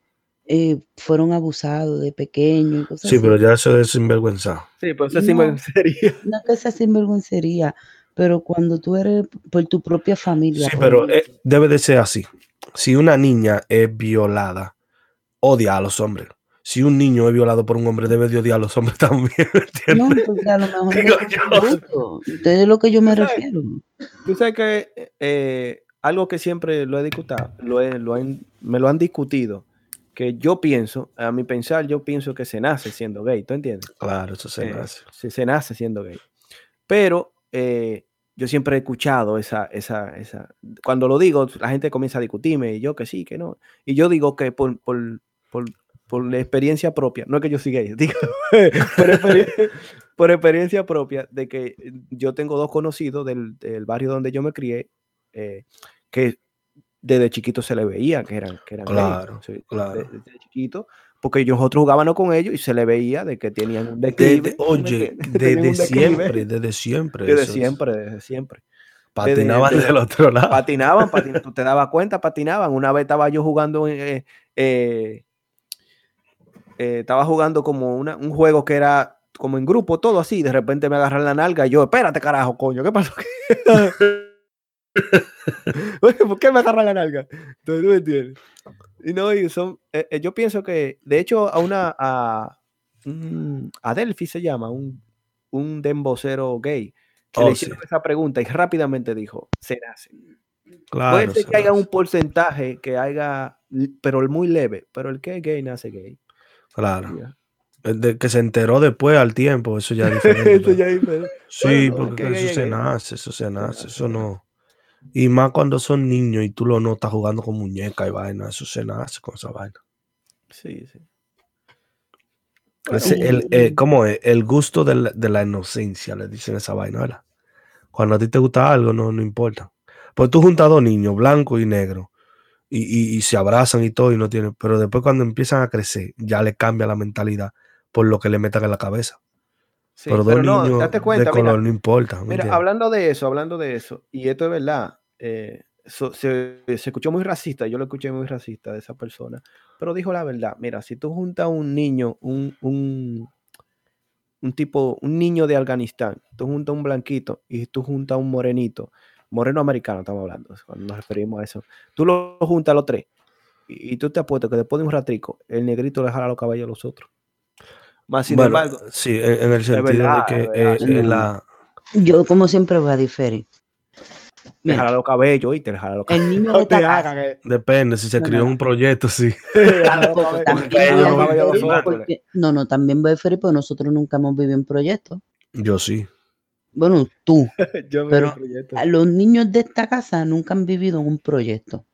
eh, fueron abusados de pequeño y cosas Sí, así. pero ya eso es sinvergüenza. Sí, pues eso No. me sería. No es que sea sinvergüencería, pero cuando tú eres por tu propia familia. Sí, pero eh, debe de ser así. Si una niña es violada, odia a los hombres. Si un niño es violado por un hombre, debe de odiar a los hombres también. no, ¿entiendes? porque a lo mejor Digo no yo. es lo que yo me refiero. Tú sabes que eh, algo que siempre lo he discutido, lo he- lo han- me lo han discutido, que yo pienso, a mi pensar, yo pienso que se nace siendo gay, ¿tú entiendes? Claro, eso se Eh, nace. se, se nace siendo gay. Pero eh, yo siempre he escuchado esa, esa, esa. Cuando lo digo, la gente comienza a discutirme, y yo que sí, que no. Y yo digo que por, por, por, por la experiencia propia, no es que yo soy gay, digo, por, experiencia, por experiencia propia, de que yo tengo dos conocidos del, del barrio donde yo me crié, eh, que desde chiquito se le veía que eran, que eran Claro, claro. Desde chiquito, porque nosotros jugábamos con ellos y se le veía de que tenían un Desde- declive. ¿tú me oye, desde siempre, desde siempre. Desde siempre, desde siempre. Patinaban del otro lado. Patinaban, patin- tú te dabas cuenta, patinaban. Una vez estaba yo jugando, en, eh, eh, eh, estaba jugando como una- un juego que era como en grupo, todo así. De repente me agarran la nalga y yo, espérate, carajo, coño, ¿qué pasó? ¿Por qué me agarran la nalga? Entonces, ¿tú me entiendes? Y no, y son, eh, eh, yo pienso que, de hecho, a una, a, mm, a Delphi se llama, un, un dembocero gay, que Oh, le sí. hicieron esa pregunta y rápidamente dijo, se nace. Claro, Puede ser se que haya un nace. porcentaje que haya, pero muy leve, pero el que es gay nace gay. Claro. De que se enteró después al tiempo, eso ya es diferente. Eso ya es diferente. Sí, Bueno, porque es que eso se gay. nace, eso se nace, eso no. Y más cuando son niños y tú lo notas jugando con muñeca y vaina, eso se nace con esa vaina. Sí, sí. Ese- el, eh, ¿Cómo es? El gusto de la, de la inocencia, le dicen esa vaina, ¿verdad? Cuando a ti te gusta algo, no, no importa. Pues tú juntas dos niños, blanco y negro, y, y- y se abrazan y todo, y no tienen. Pero después, cuando empiezan a crecer, ya le cambia la mentalidad por lo que le metan en la cabeza. Sí, pero dos pero no, niños date de color no importa. ¿me Mira, hablando de eso, hablando de eso, y esto es verdad, eh, so- se, se escuchó muy racista, yo lo escuché muy racista de esa persona, pero dijo la verdad. Mira, si tú juntas a un niño, un, un, un tipo, un niño de Afganistán, tú juntas a un blanquito y tú juntas a un morenito, moreno americano estamos hablando, cuando nos referimos a eso, tú lo juntas a los tres y, y tú te apuestas que después de un ratico, el negrito le jala los cabellos a los otros. Más sin Bueno, embargo, sí, en, en el sentido verdad, de que verdad, eh, sí. eh, la, Yo, como siempre, voy a diferir. le Mira, jala los cabellos y te le jala los cabellos. el niño No de te esta casa. que- depende, si se No, crió no, un proyecto, sí. No, no, también voy a diferir porque nosotros nunca hemos vivido en proyectos. Yo sí. Bueno, tú, Yo me Pero, proyecto. a los niños de esta casa nunca han vivido en un proyecto.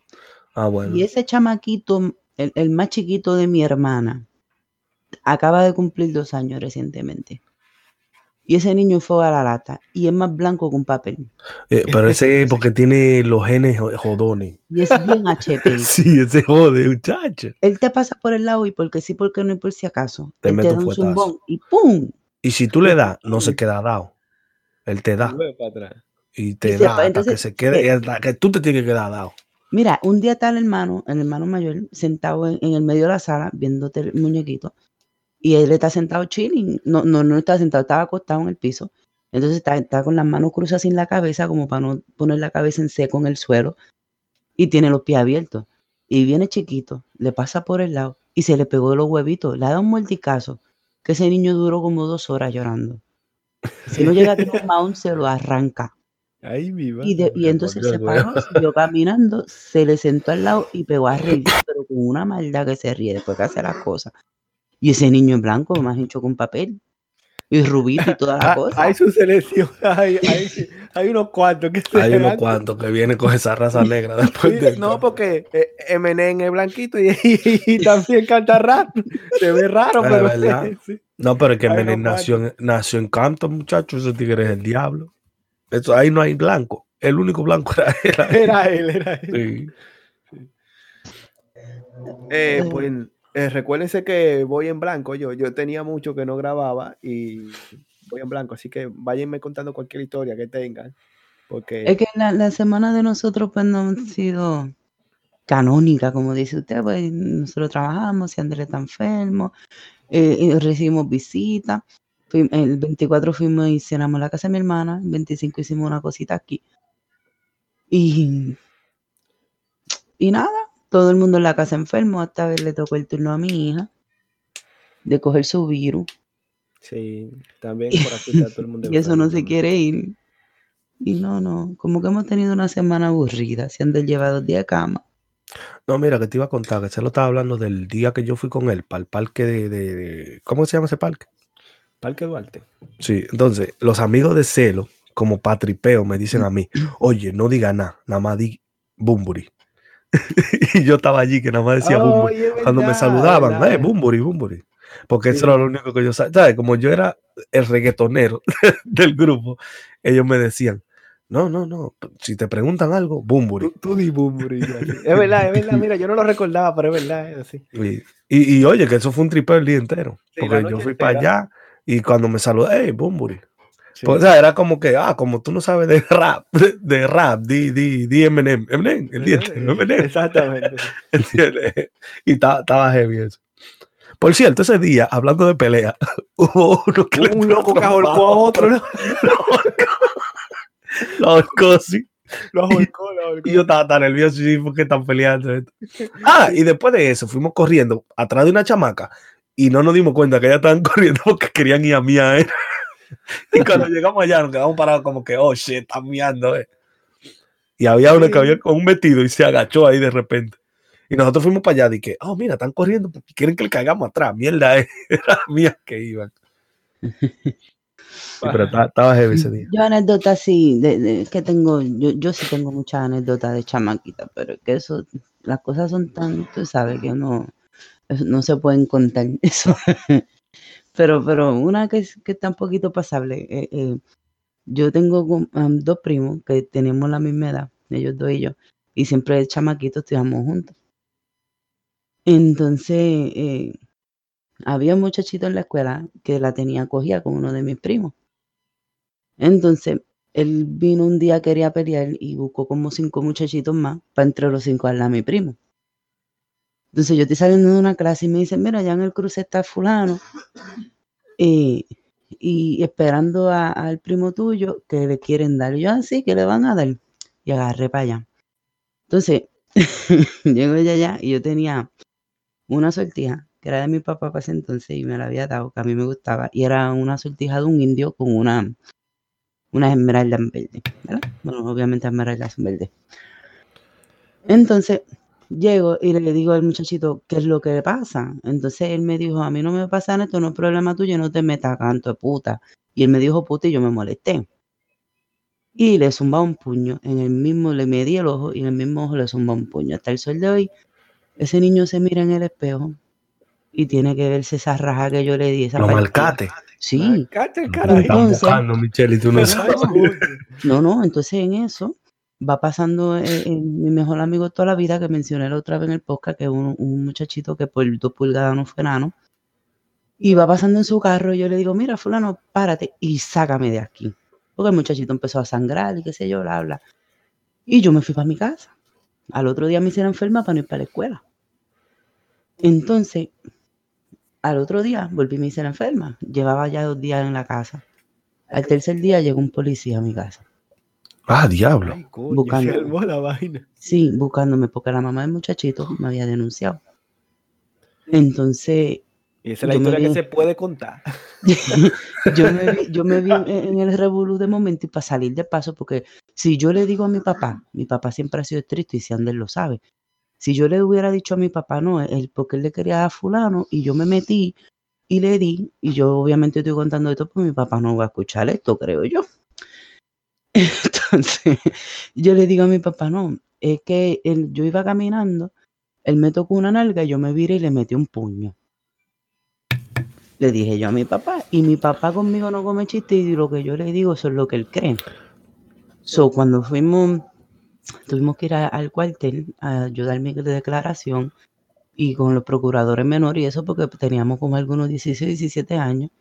Ah, bueno. Y ese chamaquito, el, el más chiquito de mi hermana, acaba de cumplir dos años recientemente. Y ese niño fue a la lata y es más blanco que un papel. Eh, pero ese es porque tiene los genes jo- jodones. Y es bien HP. Sí, ese jode, muchacho. Él te pasa por el lado y porque sí, porque no y por si acaso. Te Él mete te un da un zumbón y ¡pum! Y si tú le das, no se queda dado. Él te da y te Y da hasta que entonces, se quede, y hasta que tú te tienes que quedar dado. Mira, un día está el hermano, el hermano mayor, sentado en, en el medio de la sala viéndote el muñequito. Y él está sentado chilling. No, no, no estaba sentado, estaba acostado en el piso. Entonces está, está con las manos cruzadas sin la cabeza, como para no poner la cabeza en seco en el suelo. Y tiene los pies abiertos. Y viene chiquito, le pasa por el lado y se le pegó de los huevitos. Le ha dado un morticazo. Que ese niño duró como dos horas llorando. Si no llega a tener un maón, se lo arranca. Ahí mi Y, de- y se entonces se paró, siguió caminando, se le sentó al lado y pegó a reír, pero con una maldad que se ríe después que hace las cosas. Y ese niño en blanco, más hecho con papel. Y rubito y toda la Ah, cosa. hay su selección. Hay, hay, hay unos cuantos que se Hay unos cuantos que vienen con esa raza negra después de no, porque eh, Eminem es blanquito y, y- y también canta rap. Se ve raro, pero sí. No, pero es que Menem nació, en- nació en Campton, muchachos. Ese tigre es el diablo. Eso, ahí no hay blanco. El único blanco era él. Era él, era él. Sí. Eh, pues eh, recuérdense que voy en blanco. Yo, yo tenía mucho que no grababa y voy en blanco. Así que váyanme contando cualquier historia que tengan. Porque Es que la, la semana de nosotros pues no han sido canónica, como dice usted, pues nosotros trabajamos, si Andrés está enfermo, eh, recibimos visitas. El 24 fuimos y cenamos en la casa de mi hermana, el 25 hicimos una cosita aquí. Y, y nada, todo el mundo en la casa enfermo, esta vez le tocó el turno a mi hija de coger su virus. sí, también por aquí está todo el mundo. Y eso no se quiere ir. Y no, no, como que hemos tenido una semana aburrida, se han llevado dos días de cama. No, mira, que te iba a contar, que se lo estaba hablando del día que yo fui con él para el parque de, de- de- ¿Cómo se llama ese parque? Parque Duarte. Sí, entonces, los amigos de Celo, como patripeo, me dicen a mí, oye, no diga nada, nada más di Bumburi. y yo estaba allí que nada más decía Bumburi. Oye, es Cuando me saludaban, eh, Bumburi, Bumburi. Porque Sí. eso era lo único que yo sabía. ¿Sabes? Como yo era el reggaetonero del grupo, ellos me decían, no, no, no, si te preguntan algo, Bumburi. Tú, tú di Bumburi. Es verdad, es verdad. Mira, yo no lo recordaba, pero es verdad, es así. Y, y, y, oye, que eso fue un tripeo el día entero. Sí, porque yo fui para entera. allá y cuando me saludé, hey, Bumburi. Sí. Pues, o sea, era como que, ah, como tú no sabes de rap, de, rap, di, di, di Eminem, Eminem, el día entero, Eminem, Exactamente. Y ta- estaba heavy eso. Por cierto, ese día, hablando de pelea, hubo uno que Un loco que ahorcó a otro. ¿no? Lo ahorcó, sí. Lo ahorcó, lo ahorcó. Y yo estaba tan nervioso, sí, porque están peleando. Ah, y después de eso, fuimos corriendo atrás de una chamaca y no nos dimos cuenta que ellas estaban corriendo porque querían ir a miar. ¿eh? Y cuando llegamos allá, nos quedamos parados como que, oh shit, están miando. ¿eh? Y había uno que había con un vestido y se agachó ahí de repente. Y nosotros fuimos para allá y que, oh, mira, están corriendo porque quieren que le caigamos atrás. Mierda, era mía que iban. pero estaba heavy ese día. Yo anécdotas sí, de, que tengo, yo, yo sí tengo muchas anécdotas de chamaquita, pero es que eso, las cosas son tan, tú sabes, que no, no se pueden contar eso. Pero, pero una que, que está un poquito pasable, eh, eh, yo tengo dos primos que tenemos la misma edad, ellos dos y yo, y siempre de chamaquitos estudiamos juntos. Entonces, eh, había un muchachito en la escuela que la tenía cogida con uno de mis primos. Entonces, él vino un día, quería pelear y buscó como cinco muchachitos más para entre los cinco a mi primo. Entonces yo estoy saliendo de una clase y me dicen, mira, ya en el cruce está fulano. y esperando al primo tuyo que le quieren dar. Y yo así, ah, que le van a dar. Y agarré para allá. Entonces, llego ella allá y yo tenía una sortija que era de mi papá para ese entonces y me la había dado, que a mí me gustaba. Y era una sortija de un indio con una, una esmeralda en verde. Bueno, obviamente esmeraldas en verde. Entonces, llego y le digo al muchachito, ¿qué es lo que le pasa? Entonces él me dijo, a mí no me pasa esto, no es problema tuyo, no te metas canto de puta. Y él me dijo puta y yo me molesté. Y le zumba un puño, en el mismo, le medí el ojo y en el mismo ojo le zumba un puño. Hasta el sol de hoy, ese niño se mira en el espejo y tiene que verse esa raja que yo le di. Esa Lo malcate. Sí. Malcate, entonces, Michelle, tú no, sabes. No, no, entonces en eso va pasando eh, mi mejor amigo toda la vida, que mencioné la otra vez en el podcast, que es un, muchachito que por dos pulgadas no fue enano. Y va pasando en su carro y yo le digo, mira, fulano, párate y sácame de aquí. Porque el muchachito empezó a sangrar y qué sé yo, bla, bla. Y yo me fui para mi casa. Al otro día me hicieron enferma para no ir para la escuela. Entonces, al otro día volví a me hice enferma. Llevaba ya dos días en la casa. Al tercer día llegó un policía a mi casa. Ah, diablo. buscándome. la vaina. Sí, buscándome, porque la mamá del muchachito me había denunciado. Entonces. Y esa es la historia que se puede contar. yo, me vi, yo me vi en el revolú de momento y para salir de paso, porque si yo le digo a mi papá, mi papá siempre ha sido estricto y si Ander lo sabe, si yo le hubiera dicho a mi papá, no, él, porque él le quería a fulano y yo me metí y le di, y yo obviamente estoy contando esto, pues mi papá no va a escuchar esto, creo yo. Entonces, yo le digo a mi papá, no, es que él, yo iba caminando, él me tocó una nalga yo me viré y le metí un puño. Le dije yo a mi papá, y mi papá conmigo no come chiste y lo que yo le digo, eso es lo que él cree. So, cuando fuimos tuvimos que ir al cuartel a ayudar mi declaración y con los procuradores menores y eso porque teníamos como algunos 16, 17 años.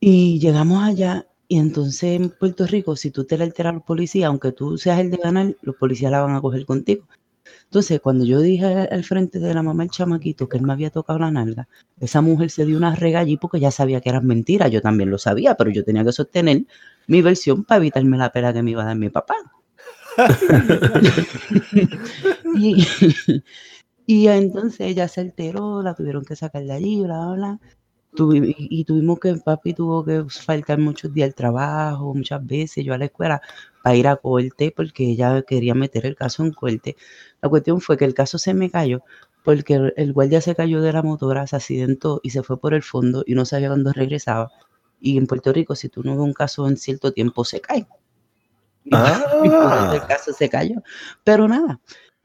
Y llegamos allá y entonces en Puerto Rico, si tú te la alteras a los policías, aunque tú seas el de ganar, los policías la van a coger contigo. Entonces, cuando yo dije al frente de la mamá del chamaquito que él me había tocado la nalga, esa mujer se dio una rega allí porque ya sabía que eran mentiras. Yo también lo sabía, pero yo tenía que sostener mi versión para evitarme la pena que me iba a dar mi papá. y, entonces ella se alteró, la tuvieron que sacar de allí, bla, bla. Y, tuvimos que, papi tuvo que faltar muchos días al trabajo, muchas veces, yo a la escuela, para ir a corte, porque ella quería meter el caso en corte. La cuestión fue que el caso se me cayó, porque el, guardia se cayó de la motora, se accidentó y se fue por el fondo y no sabía cuándo regresaba. Y en Puerto Rico, si tú no ves un caso en cierto tiempo, se cae. Ah. el caso se cayó. Pero nada,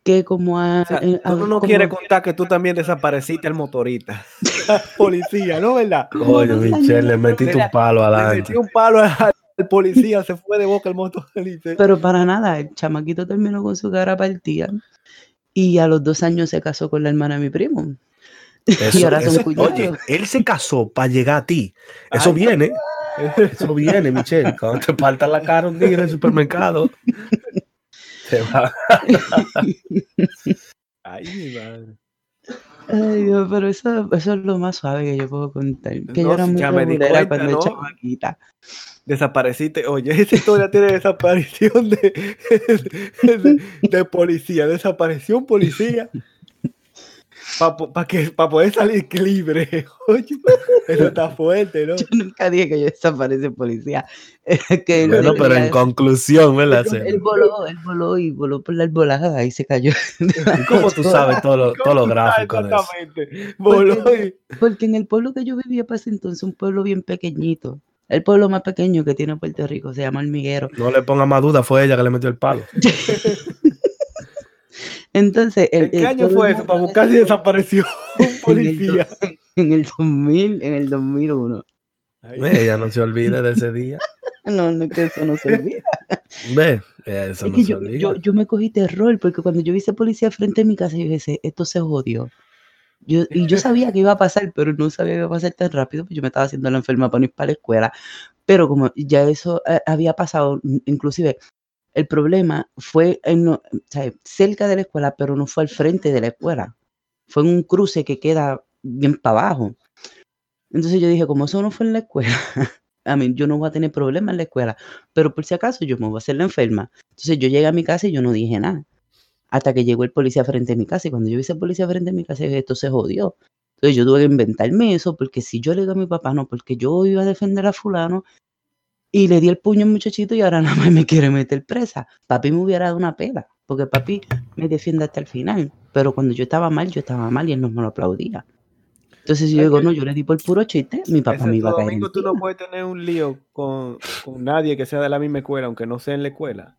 que como a, eh, tú no quieres contar que tú también desapareciste al motorista, policía, ¿no verdad? Oye, Michelle, le metiste un palo adelante. Le metí un palo al policía, se fue de boca el motorista. Pero para nada, el chamaquito terminó con su cara partida y a los dos años se casó con la hermana de mi primo. y ahora son Oye, él se casó para llegar a ti. Eso viene. Eso viene, Michelle. Cuando te falta la cara un día en el supermercado, te va. Ay, mi madre. Ay, Dios, pero eso, eso, es lo más suave que yo puedo contar. Que yo era muy regulera cuando ¿no? chamaquita. Desapareciste. Oye, esa historia tiene desaparición de, de, de policía. Desaparición policía. para que, para poder salir libre. Oye, eso está fuerte, ¿no? Yo nunca dije que yo desaparece policía. que bueno, pero en conclusión, ¿verdad? Él voló, él voló y voló por la arbolada y se cayó. ¿Cómo tú sabes todo lo, todo lo gráfico de eso? Voló porque, porque en el pueblo que yo vivía para ese entonces, un pueblo bien pequeñito, el pueblo más pequeño que tiene Puerto Rico, se llama Almiguero. No le ponga más duda, fue ella que le metió el palo. Entonces, el, ¿En qué año fue eso? Para buscar si desapareció un policía. En el, 2000, en el 2001. ella no se olvida de ese día. No, no, que eso no se olvida. Ve, eso no se yo, olvida. Yo, yo, me cogí terror porque cuando yo vi ese policía frente a mi casa, yo dije, esto se jodió. Yo, y yo sabía que iba a pasar, pero no sabía que iba a pasar tan rápido, pues yo me estaba haciendo la enferma para ir para la escuela. Pero como ya eso eh, había pasado, inclusive el problema fue en, o sea, cerca de la escuela, pero no fue al frente de la escuela. Fue en un cruce que queda bien para abajo. Entonces yo dije, como eso no fue en la escuela, a mí yo no voy a tener problema en la escuela, pero por si acaso yo me voy a hacer la enferma. Entonces yo llegué a mi casa y yo no dije nada. Hasta que llegó el policía frente a mi casa y cuando yo vi ese policía frente a mi casa, esto se jodió. Entonces yo tuve que inventarme eso porque si yo le digo a mi papá, no, porque yo iba a defender a fulano, y le di el puño al muchachito y ahora nada más me quiere meter presa. Papi me hubiera dado una pela, porque papi me defiende hasta el final. Pero cuando yo estaba mal, yo estaba mal y él no me lo aplaudía. Entonces yo digo, no, yo le di por puro chiste, mi papá me iba a caer. Domingo, tú no puedes tener un lío con, con, nadie que sea de la misma escuela, aunque no sea en la escuela.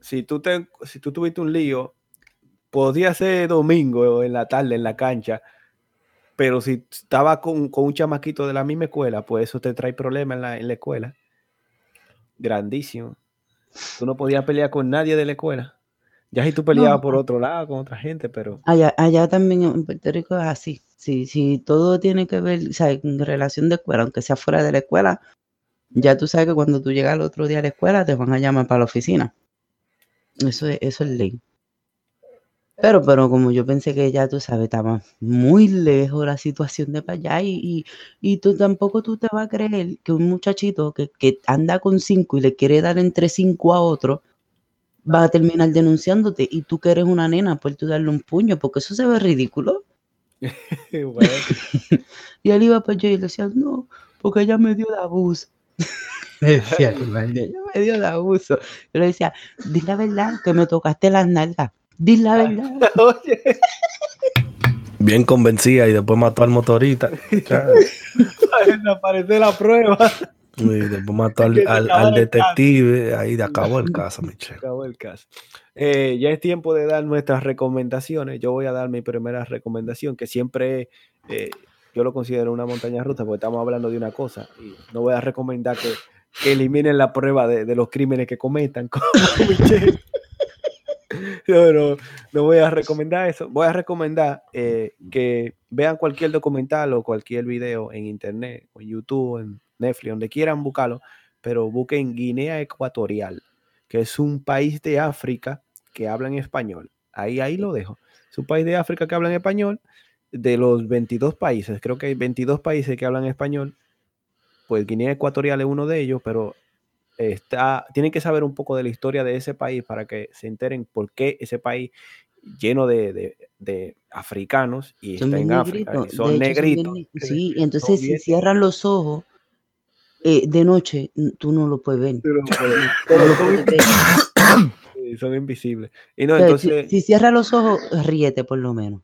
Si tú, te, si tú tuviste un lío, podía ser domingo en la tarde en la cancha, pero si estaba con, con un chamaquito de la misma escuela, pues eso te trae problemas en la, en la escuela grandísimo. Tú no podías pelear con nadie de la escuela. Ya si tú peleabas por otro lado con otra gente, pero... Allá, allá también en Puerto Rico es así. Si, si todo tiene que ver, o sea, en relación de escuela, aunque sea fuera de la escuela, ya tú sabes que cuando tú llegas el otro día a la escuela te van a llamar para la oficina. Eso es, eso es ley. Pero, pero como yo pensé que ya tú sabes, estaba muy lejos la situación de para allá y, y, tú tampoco tú te vas a creer que un muchachito que, que, anda con cinco y le quiere dar entre cinco a otro va a terminar denunciándote y tú que eres una nena por tú darle un puño porque eso se ve ridículo. y él iba para allá y le decía, no, porque ella me dio de abuso. decía, ella me dio de abuso. Yo le decía, di la verdad que me tocaste las nalgas. Dile la verdad. Bien convencida y después mató al motorista. Desaparece la prueba. Y después mató al, al, detective. Ahí acabó el caso, Michelle. Acabó el caso. Eh, ya es tiempo de dar nuestras recomendaciones. Yo voy a dar mi primera recomendación, que siempre eh, yo lo considero una montaña rusa, porque estamos hablando de una cosa. Y no voy a recomendar que, que eliminen la prueba de, de, los crímenes que cometan. Con Michelle. no, no, voy a recomendar eso. Voy a recomendar eh, que vean cualquier documental o cualquier video en internet, o en YouTube, en Netflix, donde quieran buscarlo, pero busquen Guinea Ecuatorial, que es un país de África que habla en español. Ahí, ahí lo dejo. Es un país de África que habla en español. De los 22 países, creo que hay 22 países que hablan español. Pues Guinea Ecuatorial es uno de ellos, pero está, tienen que saber un poco de la historia de ese país para que se enteren por qué ese país lleno de, de, de africanos y son está en África, negritos. son negritos. bien- sí, entonces si cierran los ojos eh, de noche, tú no lo puedes ver. Pero, pero- No pero lo son, puedes ver. sí, son invisibles. Y no, entonces, si, si cierras los ojos, ríete por lo menos.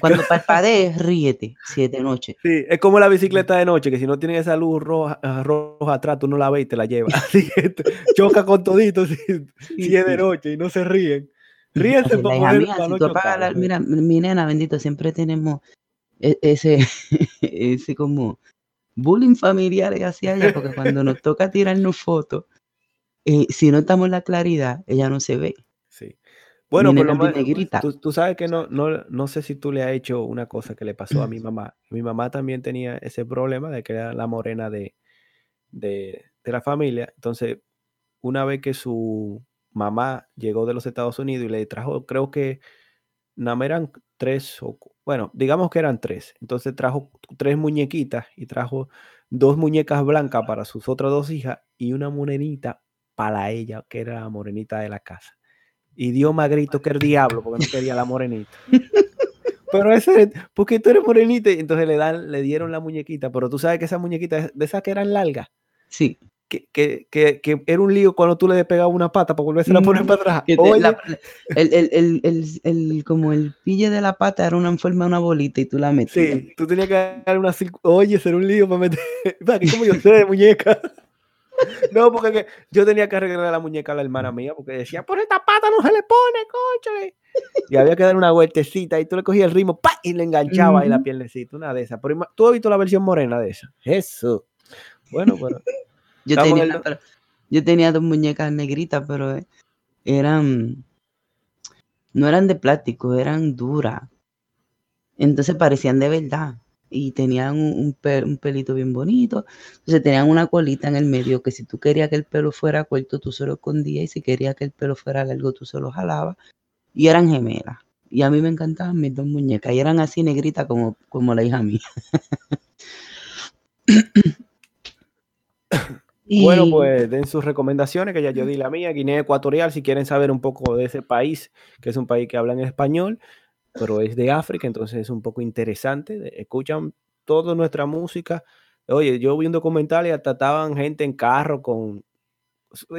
Cuando parpadees, ríete, si es de noche. sí, es como la bicicleta de noche, que si no tiene esa luz roja, ah, roja atrás, tú no la ves y te la llevas. Así que te- choca con todito si, si es de noche y no se ríen. Ríense Así, para la hija poder mía, para si no tú apagas la- chocar. mira, mi nena, bendito, siempre tenemos e- ese, ese como bullying familiar hacia ella, porque cuando nos toca tirarnos fotos, eh, si no estamos en la claridad, ella no se ve. Bueno, Mi por lo nena es menos, bien negrita. tú, tú sabes que no, no, no sé si tú le has hecho una cosa que le pasó a mi mamá. Mi mamá también tenía ese problema de que era la morena de, de, de la familia. Entonces, una vez que su mamá llegó de los Estados Unidos y le trajo, creo que nada más eran tres, o, bueno, digamos que eran tres. Entonces trajo tres muñequitas y trajo dos muñecas blancas para sus otras dos hijas y una morenita para ella, que era la morenita de la casa. Y dio más grito que el diablo porque no quería la morenita. pero ese, porque tú eres morenita, y entonces le dan, le dieron la muñequita, pero tú sabes que esa muñequita de esas que eran largas. Sí. Que, que, que, que, era un lío cuando tú le despegabas una pata para volverse a poner para atrás. Te, la, el, el, el, el, el, como el pille de la pata era una forma de una bolita y tú la metías. Sí, tú tenías que dar una Oye, ser un lío para meter. ¿Para qué como yo sé de muñeca? No, porque yo tenía que arreglar la muñeca a la hermana mía porque decía, por esta pata no se le pone, coche. Y había que dar una vueltecita y tú le cogías el ritmo ¡pa! y le enganchaba uh -huh. ahí la piernecita, una de esas. Pero tú has visto la versión morena de esa. Eso. Bueno, bueno. yo, tenía, el... pero, yo tenía dos muñecas negritas, pero eran. No eran de plástico, eran duras. Entonces parecían de verdad y tenían un, un, pel, un, pelito bien bonito. Entonces tenían una colita en el medio que si tú querías que el pelo fuera corto, tú se lo escondías y si querías que el pelo fuera largo, tú se lo jalabas. Y eran gemelas. Y a mí me encantaban mis dos muñecas y eran así negritas como, como la hija mía. y... Bueno, pues den sus recomendaciones, que ya yo di la mía, Guinea Ecuatorial, si quieren saber un poco de ese país, que es un país que habla en español, pero es de África, entonces es un poco interesante. Escuchan toda nuestra música. Oye, yo vi un documental y hasta estaban gente en carro con,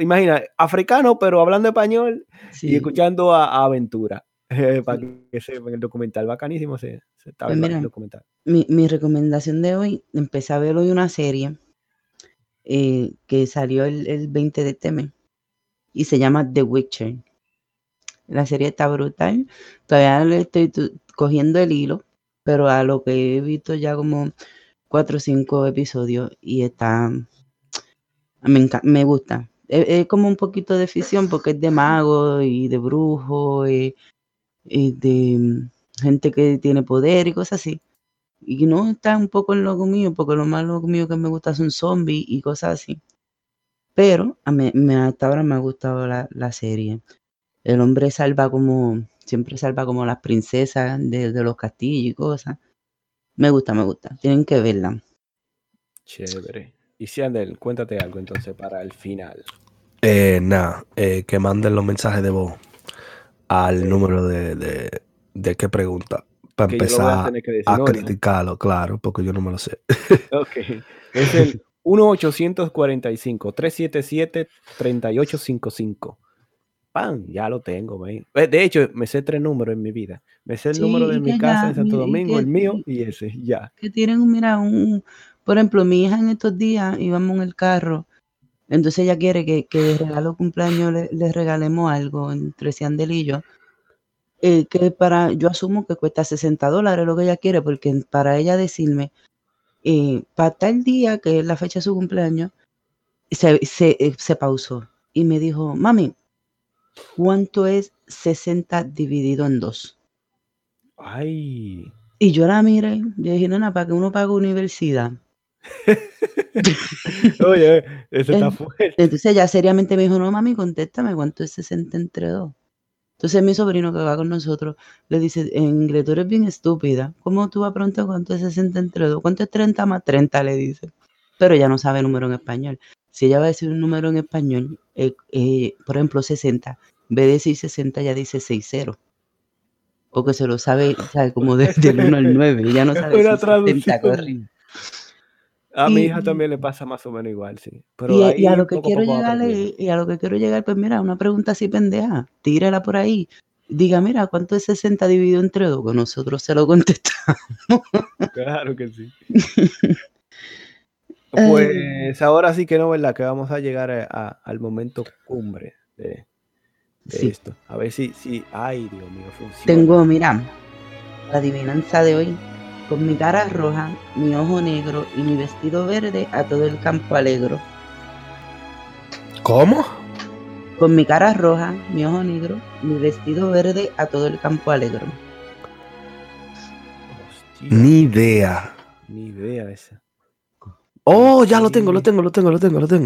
imagina, africano, pero hablando español sí. y escuchando a, a Aventura. Eh, para que sepan el documental, bacanísimo se, se estaba pues mira, el documental. Mi, mi, recomendación de hoy, empecé a ver hoy una serie eh, que salió el, el 20 de este mes y se llama The Witcher. La serie está brutal. Todavía le estoy cogiendo el hilo, pero a lo que he visto ya como cuatro o cinco episodios y está. Me, me gusta. Es, como un poquito de ficción porque es de mago y de brujo y, de gente que tiene poder y cosas así. Y no está un poco en lo mío, porque lo más loco mío que me gusta son zombies y cosas así. Pero a mí, me, hasta ahora me ha gustado la, la serie el hombre salva como, siempre salva como las princesas de, de, los castillos y cosas. Me gusta, me gusta. Tienen que verla. Chévere. Y si Andel, cuéntate algo entonces para el final. Eh, Nada, eh, que manden los mensajes de voz al sí. número de, de, de, qué pregunta. Para que empezar a, decir, a no, criticarlo, ¿no? claro, porque yo no me lo sé. ok. Es el 1-845-377-3855. ¡Pam! Ya lo tengo, man. De hecho, me sé tres números en mi vida. Me sé el sí, número de mi ya, casa en Santo Domingo, el mío y ese, ya. Que tienen, mira, un... Por ejemplo, mi hija en estos días íbamos en el carro, entonces ella quiere que, que de regalo cumpleaños le, le, regalemos algo entre Ciandel y yo, eh, que para, yo asumo que cuesta 60 dólares lo que ella quiere, porque para ella decirme, eh, para tal día, que es la fecha de su cumpleaños, se, se, eh, se pausó y me dijo, mami, ¿cuánto es 60 dividido en 2? Ay. Y yo la miré, yo dije, nena, para que uno pague universidad. Oye, eso está fuerte. Entonces ella seriamente me dijo, no, mami, contéstame, ¿cuánto es 60 entre 2? Entonces mi sobrino que va con nosotros le dice, en inglés tú eres bien estúpida. ¿Cómo tú vas a preguntar cuánto es 60 entre 2? ¿Cuánto es 30 más 30? Le dice. Pero ella no sabe número en español. Si ella va a decir un número en español, eh, eh, por ejemplo 60, en vez de decir 60, ya dice 60. Porque se lo sabe, sabe como desde el 1 al 9. Ella no sabe Una si 60 corrido. A mi hija también le pasa más o menos igual, sí. Pero y, y, a lo que quiero llegar, y a lo que quiero llegar, pues mira, una pregunta así pendeja, tírala por ahí. Diga, mira, ¿cuánto es 60 dividido entre 2? Que nosotros se lo contestamos. Claro que sí. pues ahora sí que no, ¿verdad? Que vamos a llegar a, a, al momento cumbre de, de sí. esto. A ver si, si, ay, Dios mío, funciona. Tengo, mira, la adivinanza de hoy con mi cara roja, mi ojo negro y mi vestido verde, a todo el campo alegro. ¿Cómo? Con mi cara roja, mi ojo negro, mi vestido verde, a todo el campo alegro. Hostia. Ni idea. Ni idea esa. Oh, ya lo tengo, lo tengo, lo tengo, lo tengo, lo tengo.